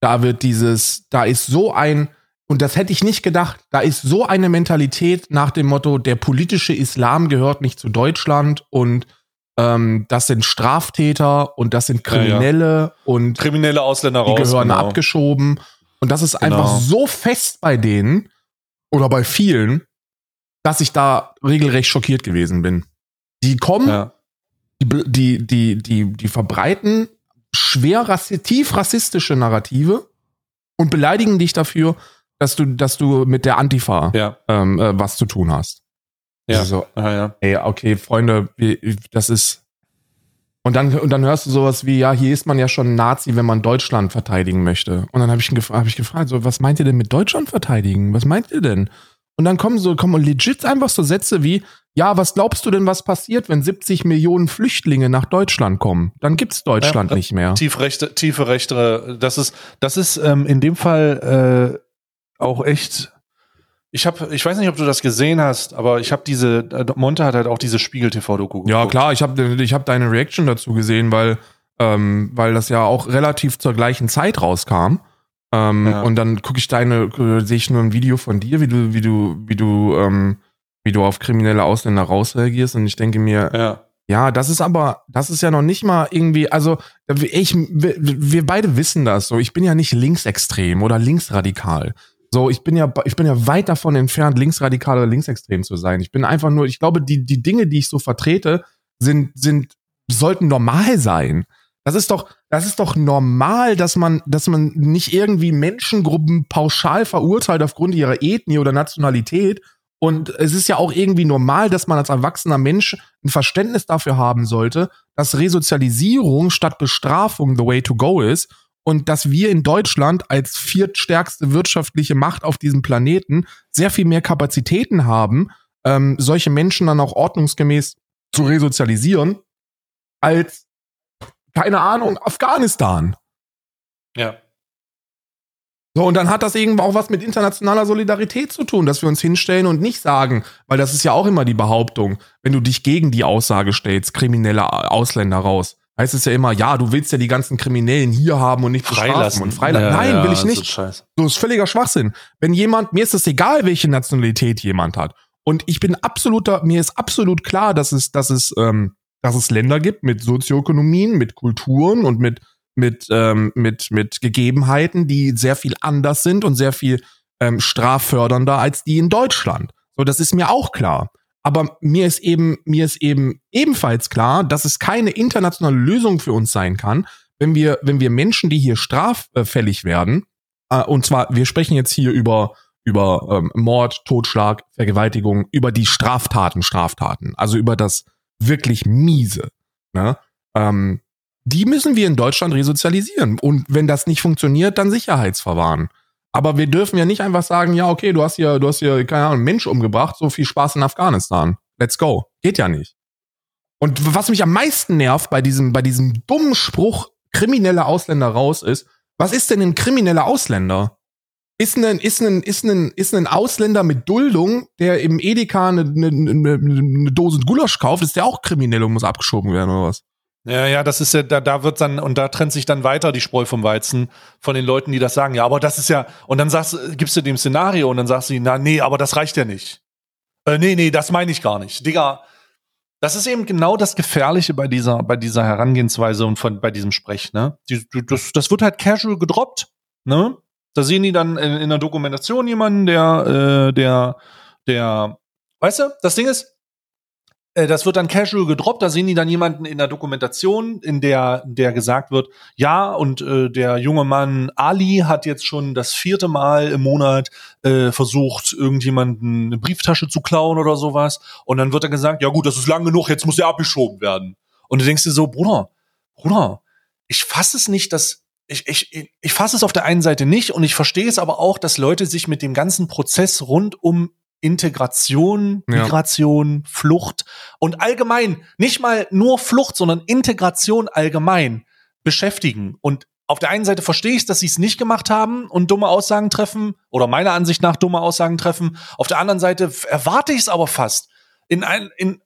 da wird dieses, da ist so ein, und das hätte ich nicht gedacht, da ist so eine Mentalität nach dem Motto, der politische Islam gehört nicht zu Deutschland und ähm, das sind Straftäter und das sind Ja, ja. Kriminelle und Kriminelle Ausländer die raus. gehören genau. abgeschoben. Und das ist Genau. einfach so fest bei denen oder bei vielen, dass ich da regelrecht schockiert gewesen bin. Die kommen, Ja. die, die, die, die, die verbreiten schwer rassi tief rassistische Narrative und beleidigen dich dafür, dass du, dass du mit der Antifa Ja. ähm, äh, was zu tun hast. Ja. Also, Ja, ja. ey, okay, Freunde, das ist. Und dann, und dann hörst du sowas wie, ja, hier ist man ja schon Nazi, wenn man Deutschland verteidigen möchte. Und dann habe ich, ihn gef- hab ich gefragt, so, was meint ihr denn mit Deutschland verteidigen? Was meint ihr denn? Und dann kommen so, kommen legit einfach so Sätze wie, ja, was glaubst du denn, was passiert, wenn 70 Millionen Flüchtlinge nach Deutschland kommen? Dann gibt's Deutschland Ja, nicht mehr. Tief rechte, tiefe rechte, das ist, das ist ähm, in dem Fall äh, auch echt. Ich habe, ich weiß nicht, ob du das gesehen hast, aber ich habe diese, äh, Monte hat halt auch diese Spiegel-TV-Doku Ja, klar, ich habe ich hab deine Reaction dazu gesehen, weil, ähm, weil das ja auch relativ zur gleichen Zeit rauskam. Ähm, Ja. Und dann gucke ich deine, äh, sehe ich nur ein Video von dir, wie du, wie du, wie du, ähm, wie du auf kriminelle Ausländer rausreagierst und ich denke mir, Ja. ja, das ist aber, das ist ja noch nicht mal irgendwie, also ich, wir, wir beide wissen das so. Ich bin ja nicht linksextrem oder linksradikal, So, ich bin ja, ich bin ja weit davon entfernt, linksradikal oder linksextrem zu sein. Ich bin einfach nur, ich glaube, die, die Dinge, die ich so vertrete, sind, sind, sollten normal sein. Das ist doch, das ist doch normal, dass man, dass man nicht irgendwie Menschengruppen pauschal verurteilt aufgrund ihrer Ethnie oder Nationalität. Und es ist ja auch irgendwie normal, dass man als erwachsener Mensch ein Verständnis dafür haben sollte, dass Resozialisierung statt Bestrafung the way to go ist und dass wir in Deutschland als viertstärkste wirtschaftliche Macht auf diesem Planeten sehr viel mehr Kapazitäten haben, ähm, solche Menschen dann auch ordnungsgemäß zu resozialisieren, als, keine Ahnung, Afghanistan. Ja. So, und dann hat das irgendwo auch was mit internationaler Solidarität zu tun, dass wir uns hinstellen und nicht sagen, weil das ist ja auch immer die Behauptung, wenn du dich gegen die Aussage stellst, kriminelle Ausländer raus heißt es ja immer, ja, du willst ja die ganzen Kriminellen hier haben und nicht freilassen und freilassen. Ja, Nein, ja, will ich nicht. Ist so ist völliger Schwachsinn. Wenn jemand, mir ist es egal, welche Nationalität jemand hat. Und ich bin absoluter, mir ist absolut klar, dass es, dass es, ähm, dass es Länder gibt mit Sozioökonomien, mit Kulturen und mit, mit, ähm, mit, mit Gegebenheiten, die sehr viel anders sind und sehr viel ähm, straffördernder als die in Deutschland. So, das ist mir auch klar. Aber mir ist eben, mir ist eben ebenfalls klar, dass es keine internationale Lösung für uns sein kann, wenn wir, wenn wir Menschen, die hier straffällig werden, äh, und zwar, wir sprechen jetzt hier über, über ähm, Mord, Totschlag, Vergewaltigung, über die Straftaten, Straftaten, also über das wirklich miese, ne? Ähm, die müssen wir in Deutschland resozialisieren. Und wenn das nicht funktioniert, dann Sicherheitsverwahren. Aber wir dürfen ja nicht einfach sagen, ja, okay, du hast hier, du hast hier, keine Ahnung, einen Mensch umgebracht, so viel Spaß in Afghanistan. Let's go. Geht ja nicht. Und was mich am meisten nervt bei diesem, bei diesem dummen Spruch, kriminelle Ausländer raus ist, was ist denn ein krimineller Ausländer? Ist ein, ist ein, ist ein, ist ein Ausländer mit Duldung, der im Edeka eine, eine, eine, Dose Gulasch kauft, ist der auch kriminell und muss abgeschoben werden oder was? Ja, ja, das ist ja, da, da wird dann, und da trennt sich dann weiter die Spreu vom Weizen von den Leuten, die das sagen. Ja, aber das ist ja, und dann sagst, gibst du dem Szenario und dann sagst du, na, nee, aber das reicht ja nicht. Äh, nee, nee, das meine ich gar nicht. Digga, das ist eben genau das Gefährliche bei dieser, bei dieser Herangehensweise und von, bei diesem Sprech, ne? Die, das, das wird halt casual gedroppt, ne? Da sehen die dann in, in der Dokumentation jemanden, der, äh, der, der, weißt du, das Ding ist, äh, das wird dann casual gedroppt, da sehen die dann jemanden in der Dokumentation, in der der gesagt wird, ja, und äh, der junge Mann Ali hat jetzt schon das vierte Mal im Monat äh, versucht, irgendjemanden eine Brieftasche zu klauen oder sowas. Und dann wird er gesagt, ja gut, das ist lang genug, jetzt muss er abgeschoben werden. Und du denkst dir so, Bruder, Bruder, ich fasse es nicht, dass ich, ich, ich fasse es auf der einen Seite nicht und ich verstehe es aber auch, dass Leute sich mit dem ganzen Prozess rund um Integration, Migration, ja. Flucht und allgemein, nicht mal nur Flucht, sondern Integration allgemein beschäftigen. Und auf der einen Seite verstehe ich, dass sie es nicht gemacht haben und dumme Aussagen treffen oder meiner Ansicht nach dumme Aussagen treffen. Auf der anderen Seite erwarte ich es aber fast. In ein, in,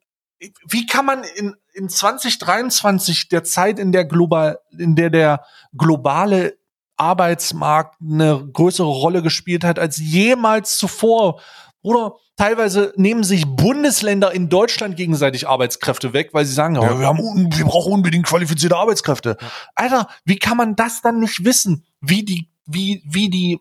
wie kann man in, in 2023 der Zeit, in der global, in der der globale Arbeitsmarkt eine größere Rolle gespielt hat als jemals zuvor, Bruder, teilweise nehmen sich Bundesländer in Deutschland gegenseitig Arbeitskräfte weg, weil sie sagen, ja. wir, haben, wir brauchen unbedingt qualifizierte Arbeitskräfte. Alter, wie kann man das dann nicht wissen, wie die, wie, wie die,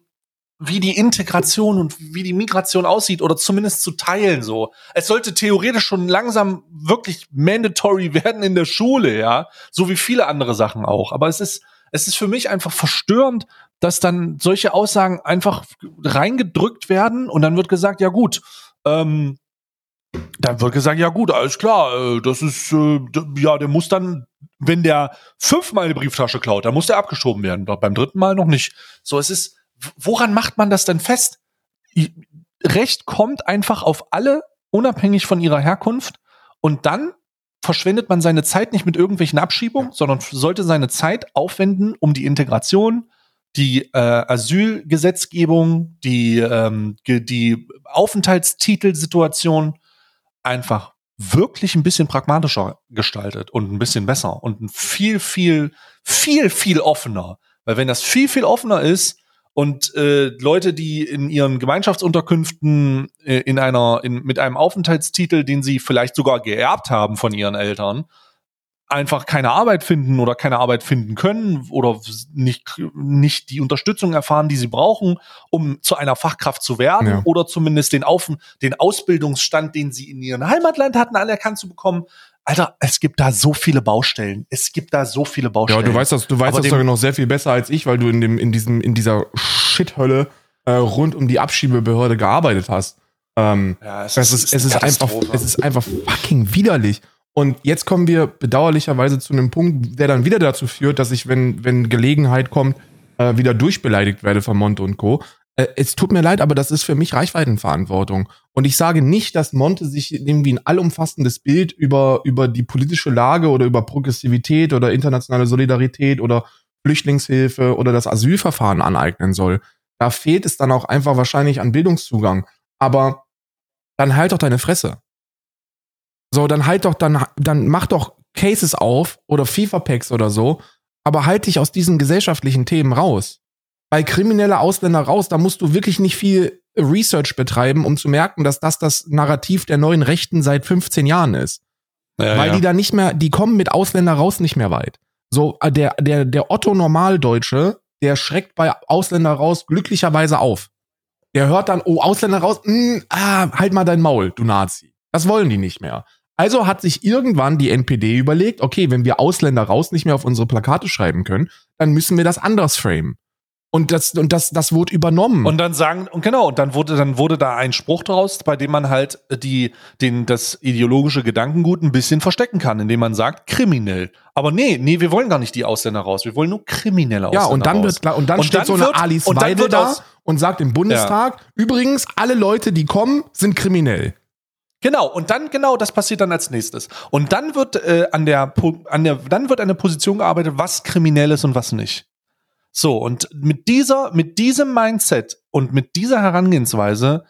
wie die Integration und wie die Migration aussieht oder zumindest zu teilen so. Es sollte theoretisch schon langsam wirklich mandatory werden in der Schule, ja, so wie viele andere Sachen auch. Aber es ist, es ist für mich einfach verstörend, dass dann solche Aussagen einfach reingedrückt werden und dann wird gesagt, ja gut, ähm, dann wird gesagt, ja gut, alles klar, äh, das ist, äh, ja, der muss dann, wenn der fünfmal eine Brieftasche klaut, dann muss der abgeschoben werden. Beim dritten Mal noch nicht. So, es ist, woran macht man das denn fest? Recht kommt einfach auf alle, unabhängig von ihrer Herkunft. Und dann verschwendet man seine Zeit nicht mit irgendwelchen Abschiebungen, sondern sollte seine Zeit aufwenden, um die Integration, die äh, Asylgesetzgebung, die, ähm, die Aufenthaltstitelsituation einfach wirklich ein bisschen pragmatischer gestaltet und ein bisschen besser und viel, viel, viel, viel offener. Weil wenn das viel, viel offener ist und äh, Leute, die in ihren Gemeinschaftsunterkünften äh, in einer, in, mit einem Aufenthaltstitel, den sie vielleicht sogar geerbt haben von ihren Eltern, einfach keine Arbeit finden oder keine Arbeit finden können oder nicht, nicht die Unterstützung erfahren, die sie brauchen, um zu einer Fachkraft zu werden Ja. oder zumindest den, Auf den Ausbildungsstand, den sie in ihrem Heimatland hatten, anerkannt zu bekommen. Alter, es gibt da so viele Baustellen. Es gibt da so viele Ja, Baustellen. du weißt das, du weißt Aber das doch noch sehr viel besser als ich, weil du in dem, in diesem, in dieser Shithölle äh, rund um die Abschiebebehörde gearbeitet hast. Ähm, ja, es es ist, es ist einfach, es ist einfach fucking widerlich. Und jetzt kommen wir bedauerlicherweise zu einem Punkt, der dann wieder dazu führt, dass ich, wenn, wenn Gelegenheit kommt, äh, wieder durchbeleidigt werde von Monte und Co. Äh, es tut mir leid, aber das ist für mich Reichweitenverantwortung. Und ich sage nicht, dass Monte sich irgendwie ein allumfassendes Bild über, über die politische Lage oder über Progressivität oder internationale Solidarität oder Flüchtlingshilfe oder das Asylverfahren aneignen soll. Da fehlt es dann auch einfach wahrscheinlich an Bildungszugang. Aber dann halt doch deine Fresse. So, dann halt doch, dann, dann mach doch Cases auf oder FIFA-Packs oder so, aber halt dich aus diesen gesellschaftlichen Themen raus. Bei kriminelle Ausländer raus, da musst du wirklich nicht viel Research betreiben, um zu merken, dass das das Narrativ der neuen Rechten seit 15 Jahren ist. ja, Weil ja. die da nicht mehr, die kommen mit Ausländer raus nicht mehr weit. So, äh, der, der, der Otto Normaldeutsche, der schreckt bei Ausländer raus glücklicherweise auf. Der hört dann, oh, Ausländer raus, mm, ah, halt mal dein Maul, du Nazi. Das wollen die nicht mehr. Also hat sich irgendwann die NPD überlegt, okay, wenn wir Ausländer raus nicht mehr auf unsere Plakate schreiben können, dann müssen wir das anders framen. Und das, und das, das wurde übernommen. Und dann sagen, und genau, und dann wurde, dann wurde da ein Spruch draus, bei dem man halt die, den, das ideologische Gedankengut ein bisschen verstecken kann, indem man sagt, kriminell. Aber nee, nee, wir wollen gar nicht die Ausländer raus, wir wollen nur kriminelle Ausländer Ja, und dann raus. wird klar, und dann Und steht dann so eine wird- Alice und Weidel da aus- und sagt im Bundestag, übrigens, alle Leute, die kommen, sind kriminell. Genau, und dann, genau, das passiert dann als nächstes. Und dann wird äh, an der, an der, dann wird eine Position gearbeitet, was kriminell ist und was nicht. So, und mit dieser, mit diesem Mindset und mit dieser Herangehensweise,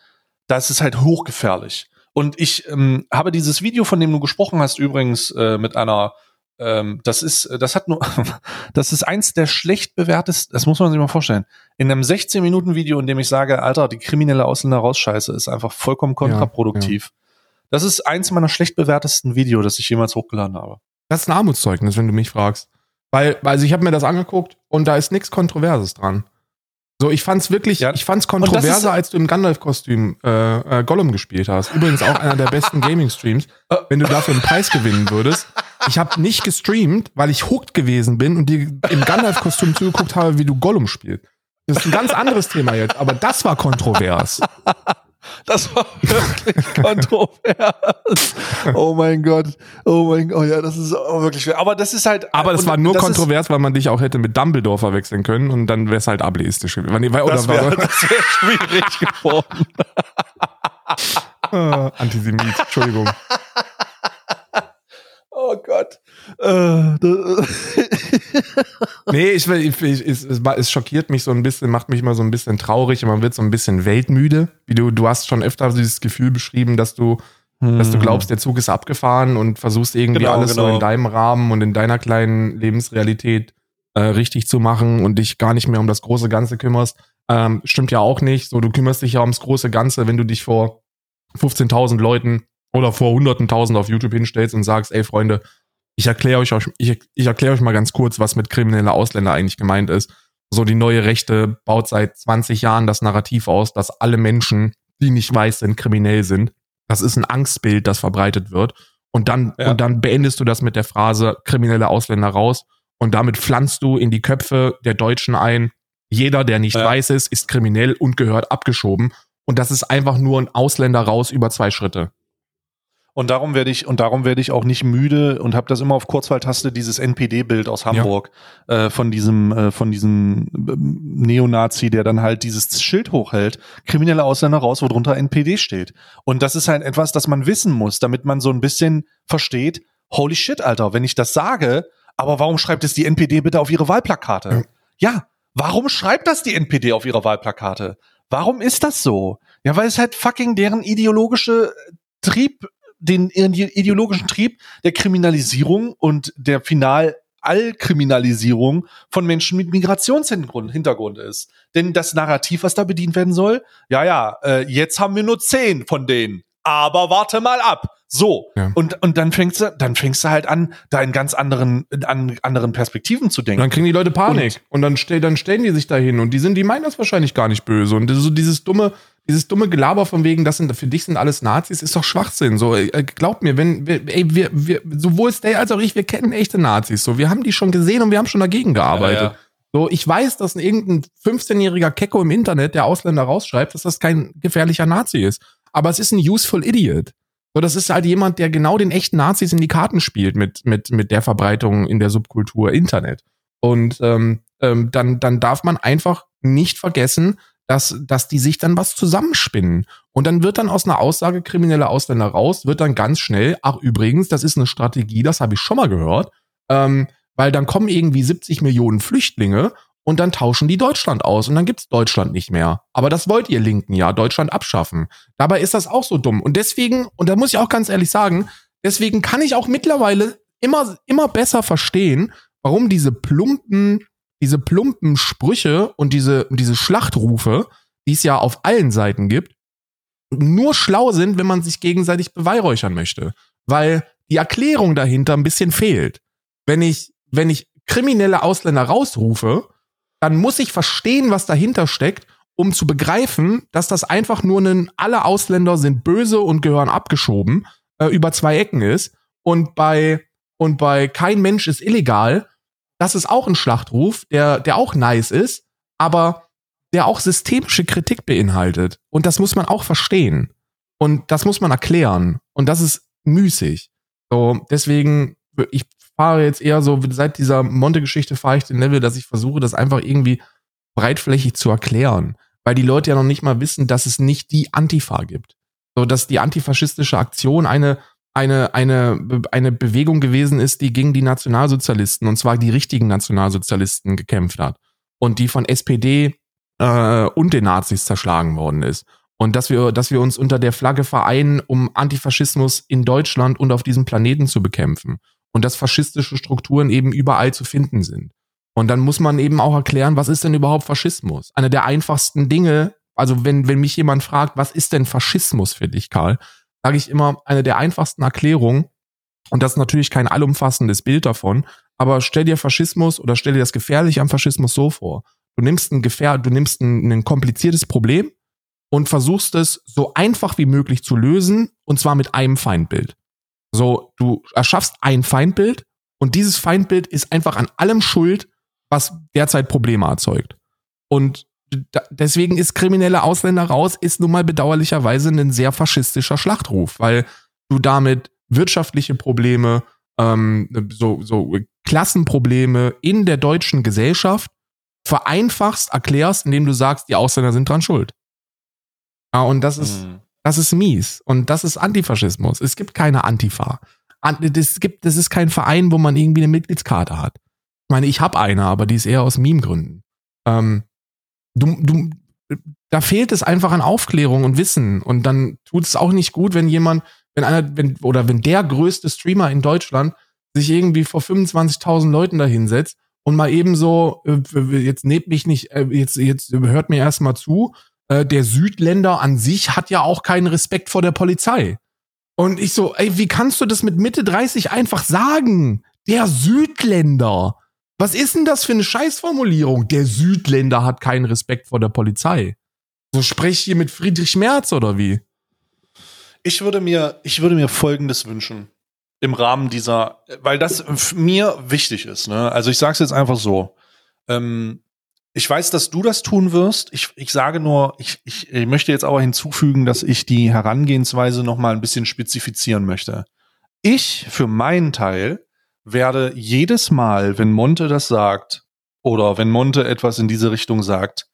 das ist halt hochgefährlich. Und ich ähm, habe dieses Video, von dem du gesprochen hast, übrigens äh, mit einer, ähm, das ist, das hat nur, das ist eins der schlecht bewertesten, das muss man sich mal vorstellen. In einem 16-Minuten-Video, in dem ich sage, Alter, die kriminelle Ausländer raus Scheiße, ist einfach vollkommen kontraproduktiv. Das ist eins meiner schlecht bewertesten Video, das ich jemals hochgeladen habe. Das ist ein Armutszeugnis, wenn du mich fragst. Weil, also ich habe mir das angeguckt und da ist nichts Kontroverses dran. So, ich fand's wirklich, Ja. ich fand's ist- kontroverser, als du im Gandalf-Kostüm äh, äh, Gollum gespielt hast. Übrigens auch einer der besten Gaming-Streams. Wenn du dafür einen Preis gewinnen würdest. Ich habe nicht gestreamt, weil ich hooked gewesen bin und dir im Gandalf-Kostüm zugeguckt habe, wie du Gollum spielst. Das ist ein ganz anderes Thema jetzt, aber das war kontrovers. Das war wirklich kontrovers. Oh mein Gott. Oh mein Gott. Ja, das ist wirklich schwer. Aber das ist halt. Aber und war nur kontrovers, weil man dich auch hätte mit Dumbledore verwechseln können und dann wäre es halt ableistisch gewesen. Das wäre wär schwierig geworden. Ah, Antisemit, Entschuldigung. Oh Gott. Äh, Nee, ich, ich, ich, es, es, schockiert mich so ein bisschen, macht mich mal so ein bisschen traurig und man wird so ein bisschen weltmüde. Wie du, du hast schon öfter dieses Gefühl beschrieben, dass du, dass du glaubst, der Zug ist abgefahren und versuchst irgendwie Genau, alles so genau. in deinem Rahmen und in deiner kleinen Lebensrealität äh, richtig zu machen und dich gar nicht mehr um das große Ganze kümmerst. Ähm, stimmt ja auch nicht. So, du kümmerst dich ja ums große Ganze, wenn du dich vor 15.000 Leuten oder vor hunderten tausend auf YouTube hinstellst und sagst, ey Freunde, ich erkläre euch, ich, ich erkläre euch mal ganz kurz, was mit krimineller Ausländer eigentlich gemeint ist. So die neue Rechte baut seit 20 Jahren das Narrativ aus, dass alle Menschen, die nicht weiß sind, kriminell sind. Das ist ein Angstbild, das verbreitet wird. Und dann, Ja. und dann beendest du das mit der Phrase kriminelle Ausländer raus. Und damit pflanzt du in die Köpfe der Deutschen ein, jeder, der nicht Ja. weiß ist, ist kriminell und gehört abgeschoben. Und das ist einfach nur ein Ausländer raus über zwei Schritte. Und darum werde ich und darum werde ich auch nicht müde und habe das immer auf Kurzwahltaste dieses NPD-Bild aus Hamburg äh, von diesem äh, von diesem ähm, Neonazi, der dann halt dieses Schild hochhält, kriminelle Ausländer raus, wo drunter NPD steht. Und das ist halt etwas, das man wissen muss, damit man so ein bisschen versteht. Holy shit, Alter, wenn ich das sage, aber warum schreibt es die NPD bitte auf ihre Wahlplakate? Ja, warum schreibt das die NPD auf ihre Wahlplakate? Warum ist das so? Ja, weil es halt fucking deren ideologische Trieb den ideologischen Trieb der Kriminalisierung und der final Allkriminalisierung von Menschen mit Migrationshintergrund Hintergrund ist. Denn das Narrativ, was da bedient werden soll, ja, ja, äh, jetzt haben wir nur zehn von denen. Aber warte mal ab. So. Ja. Und, und dann fängst du, dann fängst du halt an, da in ganz anderen, an anderen Perspektiven zu Und denken. dann kriegen die Leute Panik. Und, dann, stell, dann stellen die sich dahin und die sind, die meinen das wahrscheinlich gar nicht böse. Und so dieses dumme, dieses dumme Gelaber von wegen, das sind, für dich sind alles Nazis, ist doch Schwachsinn. So, äh, glaub mir, wenn, wir, ey, wir, wir, sowohl Stay als auch ich, wir kennen echte Nazis. So, wir haben die schon gesehen und wir haben schon dagegen gearbeitet. Ja, ja. So, ich weiß, dass irgendein 15-jähriger Kecko im Internet, der Ausländer rausschreibt, dass das kein gefährlicher Nazi ist. Aber es ist ein useful idiot. So, das ist halt jemand, der genau den echten Nazis in die Karten spielt mit, mit, mit der Verbreitung in der Subkultur Internet. Und ähm, ähm, dann, dann darf man einfach nicht vergessen, dass, dass die sich dann was zusammenspinnen. Und dann wird dann aus einer Aussage krimineller Ausländer raus, wird dann ganz schnell, ach übrigens, das ist eine Strategie, das habe ich schon mal gehört, ähm, weil dann kommen irgendwie 70 Millionen Flüchtlinge und dann tauschen die Deutschland aus und dann gibt's Deutschland nicht mehr. Aber das wollt ihr Linken ja, Deutschland abschaffen. Dabei ist das auch so dumm. Und deswegen, und da muss ich auch ganz ehrlich sagen, deswegen kann ich auch mittlerweile immer, immer besser verstehen, warum diese plumpen, diese plumpen Sprüche und diese, diese Schlachtrufe, die es ja auf allen Seiten gibt, nur schlau sind, wenn man sich gegenseitig beweihräuchern möchte. Weil die Erklärung dahinter ein bisschen fehlt. Wenn ich, wenn ich kriminelle Ausländer rausrufe, dann muss ich verstehen, was dahinter steckt, um zu begreifen, dass das einfach nur ein, alle Ausländer sind böse und gehören abgeschoben, äh, über zwei Ecken ist. Und bei, und bei kein Mensch ist illegal, das ist auch ein Schlachtruf, der, der auch nice ist, aber der auch systemische Kritik beinhaltet. Und das muss man auch verstehen. Und das muss man erklären. Und das ist müßig. So, deswegen, ich fahre jetzt eher so, seit dieser Monte-Geschichte fahre ich den Level, dass ich versuche, das einfach irgendwie breitflächig zu erklären. Weil die Leute ja noch nicht mal wissen, dass es nicht die Antifa gibt. So, dass die antifaschistische Aktion eine, eine, eine, eine Bewegung gewesen ist, die gegen die Nationalsozialisten, und zwar die richtigen Nationalsozialisten gekämpft hat. Und die von SPD äh, und den Nazis zerschlagen worden ist. Und dass wir, dass wir uns unter der Flagge vereinen, um Antifaschismus in Deutschland und auf diesem Planeten zu bekämpfen. Und dass faschistische Strukturen eben überall zu finden sind. Und dann muss man eben auch erklären, was ist denn überhaupt Faschismus? Eine der einfachsten Dinge, also wenn, wenn mich jemand fragt, was ist denn Faschismus für dich, Karl, sage ich immer, eine der einfachsten Erklärungen, und das ist natürlich kein allumfassendes Bild davon, aber stell dir Faschismus oder stell dir das Gefährliche am Faschismus so vor. Du nimmst ein Gefähr, du nimmst ein, ein kompliziertes Problem und versuchst es so einfach wie möglich zu lösen, und zwar mit einem Feindbild. So, du erschaffst ein Feindbild und dieses Feindbild ist einfach an allem schuld, was derzeit Probleme erzeugt. Und deswegen ist kriminelle Ausländer raus, ist nun mal bedauerlicherweise ein sehr faschistischer Schlachtruf, weil du damit wirtschaftliche Probleme, ähm, so, so Klassenprobleme in der deutschen Gesellschaft vereinfachst, erklärst, indem du sagst, die Ausländer sind dran schuld. Ja, und das ist, Mhm. das ist mies. Und das ist Antifaschismus. Es gibt keine Antifa. An- Das, gibt, das ist kein Verein, wo man irgendwie eine Mitgliedskarte hat. Ich meine, ich habe eine, aber die ist eher aus Meme-Gründen. Ähm, du, du, da fehlt es einfach an Aufklärung und Wissen. Und dann tut es auch nicht gut, wenn jemand, wenn einer, wenn, oder wenn der größte Streamer in Deutschland sich irgendwie vor 25.000 Leuten da hinsetzt und mal eben so, äh, jetzt nehmt mich nicht, äh, jetzt, jetzt hört mir erstmal zu, äh, der Südländer an sich hat ja auch keinen Respekt vor der Polizei. Und ich so, ey, wie kannst du das mit Mitte 30 einfach sagen? Der Südländer. Was ist denn das für eine Scheißformulierung? Der Südländer hat keinen Respekt vor der Polizei. So sprech ich hier mit Friedrich Merz oder wie? Ich würde mir, ich würde mir Folgendes wünschen im Rahmen dieser, weil das mir wichtig ist. Ne? Also ich sage es jetzt einfach so. Ähm, ich weiß, dass du das tun wirst. Ich, ich sage nur, ich, ich, ich möchte jetzt aber hinzufügen, dass ich die Herangehensweise noch mal ein bisschen spezifizieren möchte. Ich für meinen Teil werde jedes Mal, wenn Monte das sagt oder wenn Monte etwas in diese Richtung sagt,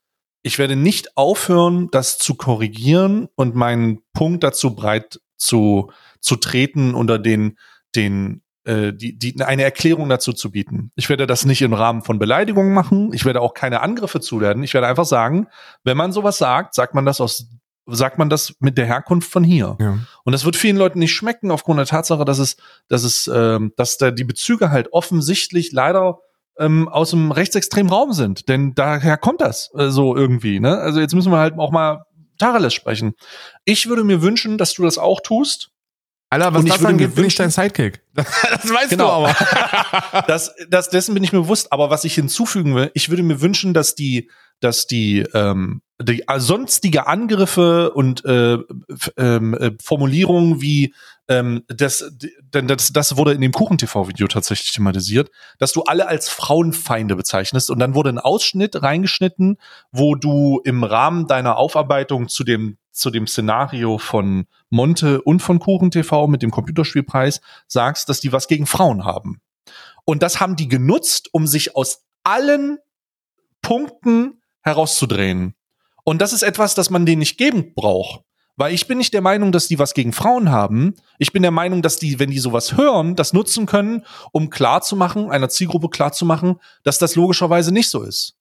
ich werde nicht aufhören, das zu korrigieren und meinen Punkt dazu breit zu, zu treten unter den, den, äh, die, die, eine Erklärung dazu zu bieten. Ich werde das nicht im Rahmen von Beleidigungen machen. Ich werde auch keine Angriffe zulernen. Ich werde einfach sagen, wenn man sowas sagt, sagt man das aus, sagt man das mit der Herkunft von hier. Ja. Und das wird vielen Leuten nicht schmecken aufgrund der Tatsache, dass es, dass es, ähm, dass da die Bezüge halt offensichtlich leider ähm, aus dem rechtsextremen Raum sind. Denn daher kommt das äh, so irgendwie. Ne? Also jetzt müssen wir halt auch mal Tacheles sprechen. Ich würde mir wünschen, dass du das auch tust. Alter, was Und ich das würde angeht, bin ich dein Sidekick. Das, weißt Genau. du aber. das, das, dessen bin ich mir bewusst. Aber was ich hinzufügen will, ich würde mir wünschen, dass die, dass die, ähm, die äh, sonstige Angriffe und äh, ähm, äh, Formulierungen wie ähm, das, denn das, das wurde in dem Kuchen-TV-Video tatsächlich thematisiert, dass du alle als Frauenfeinde bezeichnest und dann wurde ein Ausschnitt reingeschnitten, wo du im Rahmen deiner Aufarbeitung zu dem zu dem Szenario von Monte und von Kuchen TV mit dem Computerspielpreis sagst, dass die was gegen Frauen haben. Und das haben die genutzt, um sich aus allen Punkten herauszudrehen. Und das ist etwas, das man denen nicht geben braucht. Weil ich bin nicht der Meinung, dass die was gegen Frauen haben. Ich bin der Meinung, dass die, wenn die sowas hören, das nutzen können, um klarzumachen, einer Zielgruppe klarzumachen, dass das logischerweise nicht so ist.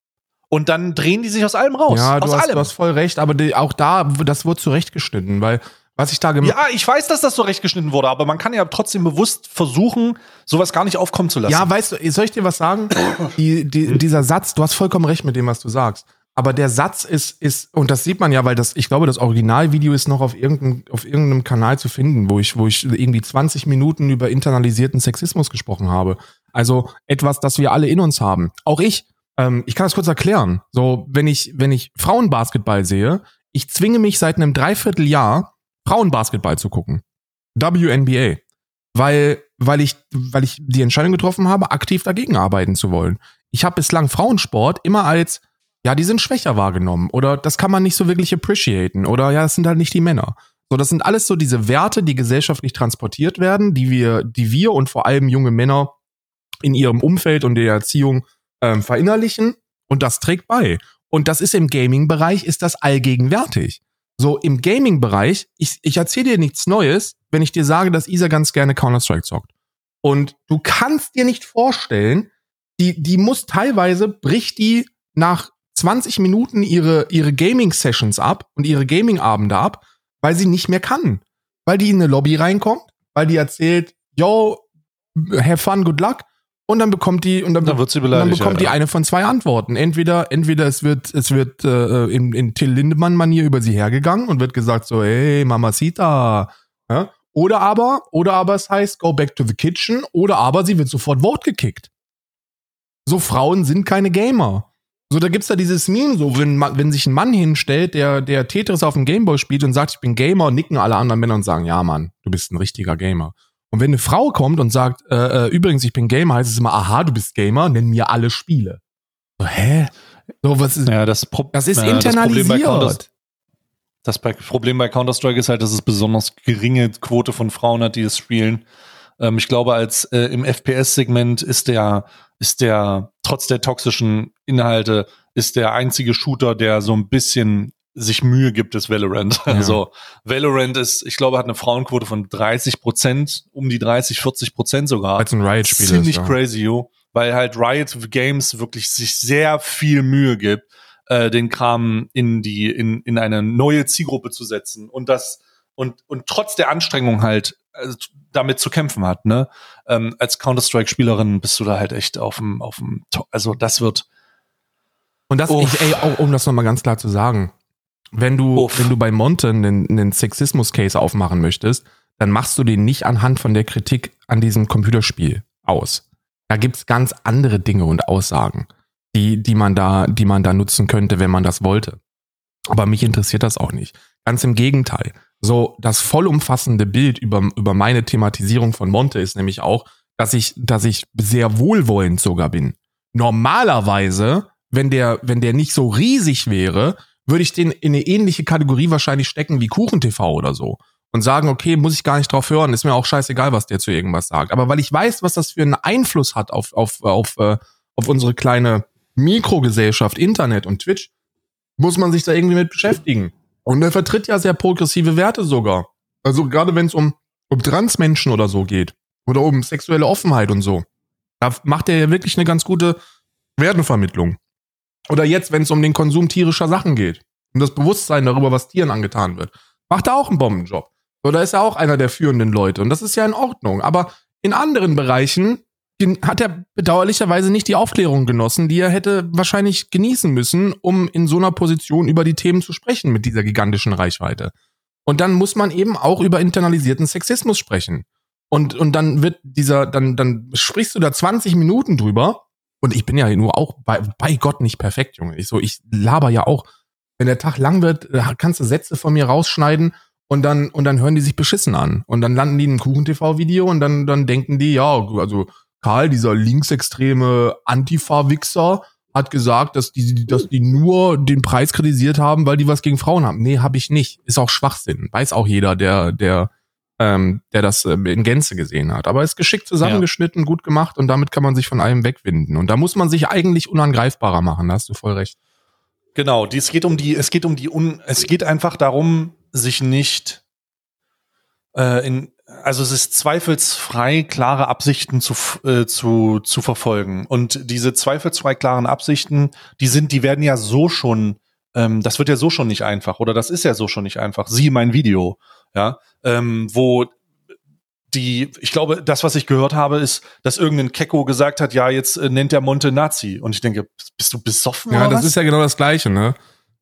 Und dann drehen die sich aus allem raus. Ja, du aus hast, allem. du hast voll recht, aber die, auch da, das wurde zurechtgeschnitten, weil was ich da gemacht ja, ich weiß, dass das so recht geschnitten wurde, aber man kann ja trotzdem bewusst versuchen, sowas gar nicht aufkommen zu lassen. Ja, weißt du, soll ich dir was sagen? Die, die, dieser Satz, du hast vollkommen recht mit dem, was du sagst. Aber der Satz ist, ist, und das sieht man ja, weil das, ich glaube, das Originalvideo ist noch auf irgendeinem, auf irgendeinem Kanal zu finden, wo ich, wo ich irgendwie 20 Minuten über internalisierten Sexismus gesprochen habe. Also etwas, das wir alle in uns haben. Auch ich, ähm, ich kann das kurz erklären. So, wenn ich, wenn ich Frauenbasketball sehe, ich zwinge mich seit einem Dreivierteljahr, Frauenbasketball zu gucken. WNBA weil, weil ich, weil ich die Entscheidung getroffen habe, aktiv dagegen arbeiten zu wollen. Ich habe bislang Frauensport immer als, ja, die sind schwächer wahrgenommen oder das kann man nicht so wirklich appreciaten oder ja, das sind halt nicht die Männer. So, das sind alles so diese Werte, die gesellschaftlich transportiert werden, die wir, die wir und vor allem junge Männer in ihrem Umfeld und der Erziehung ähm, verinnerlichen und das trägt bei. Und das ist im Gaming-Bereich, ist das allgegenwärtig. So, im Gaming-Bereich, ich, ich erzähle dir nichts Neues, wenn ich dir sage, dass Isa ganz gerne Counter-Strike zockt. Und du kannst dir nicht vorstellen, die, die muss teilweise, bricht die nach 20 Minuten ihre, ihre Gaming-Sessions ab und ihre Gaming-Abende ab, weil sie nicht mehr kann. Weil die in eine Lobby reinkommt, weil die erzählt, yo, have fun, good luck. Und dann bekommt die, und dann, Dann wird sie und dann bekommt die Alter. eine von zwei Antworten. Entweder, entweder es wird, es wird äh, in, in Till Lindemann-Manier über sie hergegangen und wird gesagt so, hey, Mamacita. Ja? Oder aber, oder aber es heißt, go back to the kitchen, oder aber sie wird sofort Vote gekickt. So Frauen sind keine Gamer. So, da gibt's da dieses Meme, so, wenn, wenn sich ein Mann hinstellt, der, der Tetris auf dem Gameboy spielt und sagt, ich bin Gamer, nicken alle anderen Männer und sagen, ja, Mann, du bist ein richtiger Gamer. Und wenn eine Frau kommt und sagt, äh, äh, übrigens, ich bin Gamer, heißt es immer, aha, du bist Gamer, nenn mir alle Spiele. So, hä? So, was ist, Ja, das, Pro das ist ja, Das Problem, bei Counter internalisiert. das Problem bei Counter-Strike ist halt, dass es besonders geringe Quote von Frauen hat, die es spielen. Ähm, ich glaube, als äh, im FPS-Segment ist der, ist der, trotz der toxischen Inhalte, ist der einzige Shooter, der so ein bisschen sich Mühe gibt, ist Valorant. Ja. Also Valorant ist, ich glaube, hat eine Frauenquote von 30 Prozent, um die 30, 40 Prozent sogar. Als ein Riot-Spiel Ziemlich ist, ja. crazy, yo. Weil halt Riot Games wirklich sich sehr viel Mühe gibt, äh, den Kram in die, in, in eine neue Zielgruppe zu setzen und das, und, und trotz der Anstrengung halt also, damit zu kämpfen hat, ne? Ähm, als Counter-Strike-Spielerin bist du da halt echt auf dem, auf dem, also das wird, Und das, Uff. ich, ey, auch, um das nochmal ganz klar zu sagen, wenn du, Uff. wenn du bei Monte einen, einen Sexismus-Case aufmachen möchtest, dann machst du den nicht anhand von der Kritik an diesem Computerspiel aus. Da gibt's ganz andere Dinge und Aussagen, die, die man da, die man da nutzen könnte, wenn man das wollte. Aber mich interessiert das auch nicht. Ganz im Gegenteil. So, das vollumfassende Bild über, über meine Thematisierung von Monte ist nämlich auch, dass ich, dass ich sehr wohlwollend sogar bin. Normalerweise, wenn der, wenn der nicht so riesig wäre, würde ich den in eine ähnliche Kategorie wahrscheinlich stecken wie KuchenTV oder so. Und sagen, okay, muss ich gar nicht drauf hören, ist mir auch scheißegal, was der zu irgendwas sagt. Aber weil ich weiß, was das für einen Einfluss hat auf, auf, auf, äh, auf unsere kleine Mikrogesellschaft, Internet und Twitch, muss man sich da irgendwie mit beschäftigen. Und er vertritt ja sehr progressive Werte sogar. Also gerade wenn es um, um Transmenschen oder so geht. Oder um sexuelle Offenheit und so. Da macht er ja wirklich eine ganz gute Wertevermittlung. Oder jetzt, wenn es um den Konsum tierischer Sachen geht. Um das Bewusstsein darüber, was Tieren angetan wird. Macht er auch einen Bombenjob. Oder ist er auch einer der führenden Leute. Und das ist ja in Ordnung. Aber in anderen Bereichen hat er bedauerlicherweise nicht die Aufklärung genossen, die er hätte wahrscheinlich genießen müssen, um in so einer Position über die Themen zu sprechen mit dieser gigantischen Reichweite. Und dann muss man eben auch über internalisierten Sexismus sprechen. Und, und dann wird dieser, dann, dann sprichst du da 20 Minuten drüber. Und ich bin ja nur auch bei, bei Gott nicht perfekt, Junge. Ich so, ich laber ja auch. Wenn der Tag lang wird, kannst du Sätze von mir rausschneiden und dann, und dann hören die sich beschissen an. Und dann landen die in ein Kuchen-TV-Video und dann, dann denken die, ja, also Karl, dieser linksextreme Antifa-Wichser, hat gesagt, dass die, dass die nur den Preis kritisiert haben, weil die was gegen Frauen haben. Nee, habe ich nicht. Ist auch Schwachsinn. Weiß auch jeder, der, der, ähm, der das äh, in Gänze gesehen hat. Aber ist geschickt zusammengeschnitten, ja. gut gemacht und damit kann man sich von allem wegwinden. Und da muss man sich eigentlich unangreifbarer machen, da hast du voll recht. Genau, die, es geht um die, es geht um die, un, es geht einfach darum, sich nicht äh, in, also es ist zweifelsfrei, klare Absichten zu, äh, zu, zu verfolgen. Und diese zweifelsfrei klaren Absichten, die sind, die werden ja so schon, ähm, das wird ja so schon nicht einfach, oder das ist ja so schon nicht einfach. Sieh mein Video, ja, ähm, wo die, ich glaube, das, was ich gehört habe, ist, dass irgendein Kecko gesagt hat, ja, jetzt äh, nennt der Monte Nazi. Und ich denke, bist du besoffen? Ja, das was? ist ja genau das Gleiche, ne?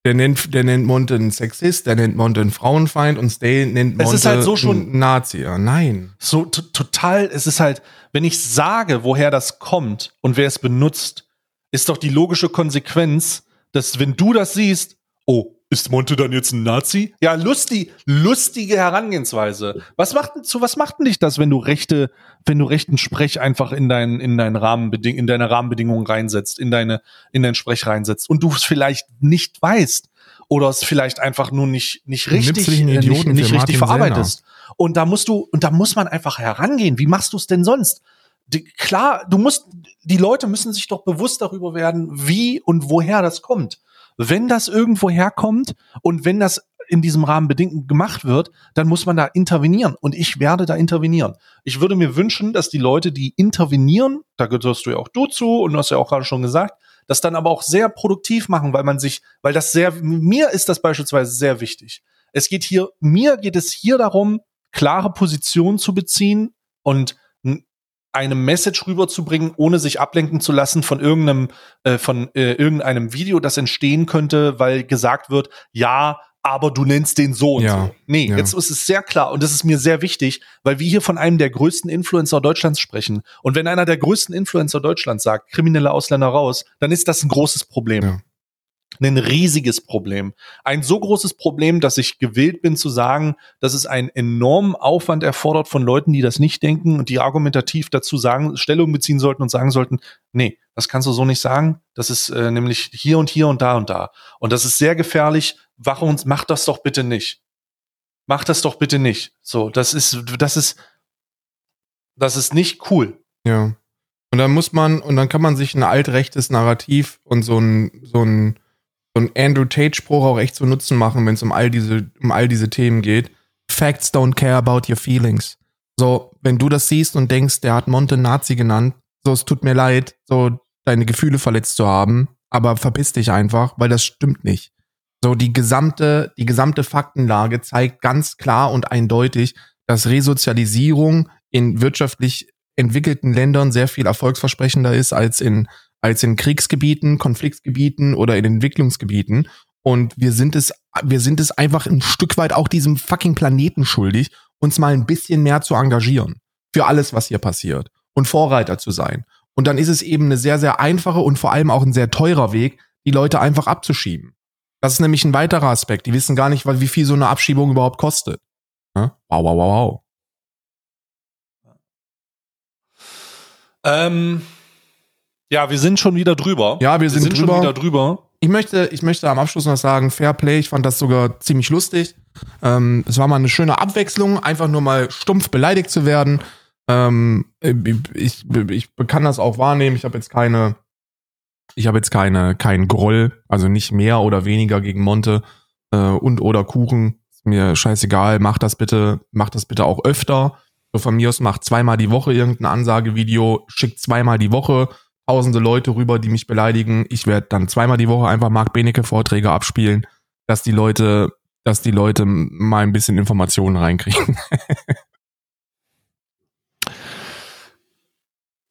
Der nennt, der nennt Monte einen Sexist, der nennt Monte einen Frauenfeind und Stay nennt Monte es ist halt so schon Nazi. Ja, nein. So total, es ist halt, wenn ich sage, woher das kommt und wer es benutzt, ist doch die logische Konsequenz, dass wenn du das siehst, oh, ist Monte dann jetzt ein Nazi? Ja, lustig, lustige Herangehensweise. Was macht zu was macht denn dich das, wenn du rechte, wenn du rechten Sprech einfach in deinen in deinen Rahmenbeding in deine Rahmenbedingungen reinsetzt, in deine in deinen Sprech reinsetzt und du es vielleicht nicht weißt oder es vielleicht einfach nur nicht nicht richtig äh, nicht, nicht richtig verarbeitest. Und da musst du und da muss man einfach herangehen. Wie machst du es denn sonst? Die, klar, du musst die Leute müssen sich doch bewusst darüber werden, wie und woher das kommt wenn das irgendwo herkommt und wenn das in diesem Rahmen bedingt gemacht wird, dann muss man da intervenieren. Und ich werde da intervenieren. Ich würde mir wünschen, dass die Leute, die intervenieren, da gehörst du ja auch du zu und du hast ja auch gerade schon gesagt, das dann aber auch sehr produktiv machen, weil man sich, weil das sehr, mir ist das beispielsweise sehr wichtig. Es geht hier, mir geht es hier darum, klare Positionen zu beziehen und eine Message rüberzubringen, ohne sich ablenken zu lassen von irgendeinem, äh, von äh, irgendeinem Video, das entstehen könnte, weil gesagt wird, ja, aber du nennst den so und ja, so. Nee, ja. jetzt ist es sehr klar und das ist mir sehr wichtig, weil wir hier von einem der größten Influencer Deutschlands sprechen. Und wenn einer der größten Influencer Deutschlands sagt, kriminelle Ausländer raus, dann ist das ein großes Problem. Ja ein riesiges Problem. Ein so großes Problem, dass ich gewillt bin zu sagen, dass es einen enormen Aufwand erfordert von Leuten, die das nicht denken und die argumentativ dazu sagen, Stellung beziehen sollten und sagen sollten, nee, das kannst du so nicht sagen. Das ist äh, nämlich hier und hier und da und da. Und das ist sehr gefährlich. Warum mach das doch bitte nicht? Mach das doch bitte nicht. So, das ist, das ist, das ist nicht cool. Ja. Und dann muss man, und dann kann man sich ein altrechtes Narrativ und so ein, so ein, so ein Andrew Tate-Spruch auch echt zu Nutzen machen, wenn es um all diese, um all diese Themen geht. Facts don't care about your feelings. So, wenn du das siehst und denkst, der hat Monte Nazi genannt, so, es tut mir leid, so deine Gefühle verletzt zu haben, aber verpiss dich einfach, weil das stimmt nicht. So, die gesamte, die gesamte Faktenlage zeigt ganz klar und eindeutig, dass Resozialisierung in wirtschaftlich entwickelten Ländern sehr viel erfolgsversprechender ist als in als in Kriegsgebieten, Konfliktgebieten oder in Entwicklungsgebieten. Und wir sind es, wir sind es einfach ein Stück weit auch diesem fucking Planeten schuldig, uns mal ein bisschen mehr zu engagieren für alles, was hier passiert und Vorreiter zu sein. Und dann ist es eben eine sehr, sehr einfache und vor allem auch ein sehr teurer Weg, die Leute einfach abzuschieben. Das ist nämlich ein weiterer Aspekt. Die wissen gar nicht, wie viel so eine Abschiebung überhaupt kostet. Wow, wow, wow, wow. Ähm, ja, wir sind schon wieder drüber. Ja, wir sind, wir sind drüber. schon wieder drüber. Ich möchte, ich möchte am Abschluss noch sagen, Fair Play, ich fand das sogar ziemlich lustig. Ähm, es war mal eine schöne Abwechslung, einfach nur mal stumpf beleidigt zu werden. Ähm, ich, ich kann das auch wahrnehmen. Ich habe jetzt keine, ich habe jetzt keine, keinen Groll, also nicht mehr oder weniger gegen Monte äh, und oder Kuchen. Ist mir scheißegal, mach das bitte, mach das bitte auch öfter. So von mir aus macht zweimal die Woche irgendein Ansagevideo, schickt zweimal die Woche tausende Leute rüber, die mich beleidigen. Ich werde dann zweimal die Woche einfach Marc Benecke Vorträge abspielen, dass die Leute, dass die Leute mal ein bisschen Informationen reinkriegen.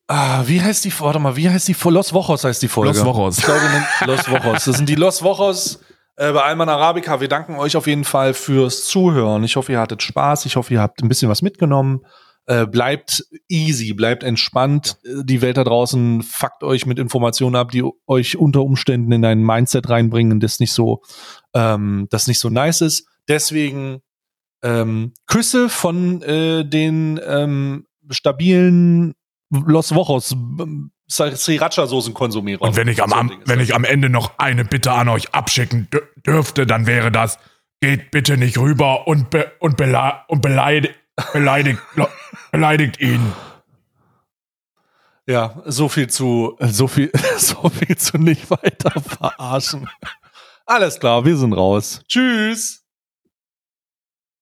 ah, wie heißt die, warte mal, wie heißt die, Los Wochos heißt die Folge. Los Wochos. Ich glaube, Los Wochos. Das sind die Los Wochos äh, bei Alman Arabica. Wir danken euch auf jeden Fall fürs Zuhören. Ich hoffe, ihr hattet Spaß. Ich hoffe, ihr habt ein bisschen was mitgenommen. Äh, bleibt easy, bleibt entspannt. Äh, Die Welt da draußen fuckt euch mit Informationen ab, die euch unter Umständen in ein Mindset reinbringen, das nicht so, ähm, das nicht so nice ist. Deswegen ähm, Küsse von äh, den ähm, stabilen Los Vojos ähm, Sriracha-Soßen-Konsumierer. Und wenn ich am, am, wenn ich am Ende noch eine Bitte an euch abschicken dür- dürfte, dann wäre das, geht bitte nicht rüber und, be und, bela und beleidigt, beleidigt, beleidigt ihn. Ja, so viel zu, so viel, so viel zu nicht weiter verarschen. Alles klar, wir sind raus. Tschüss.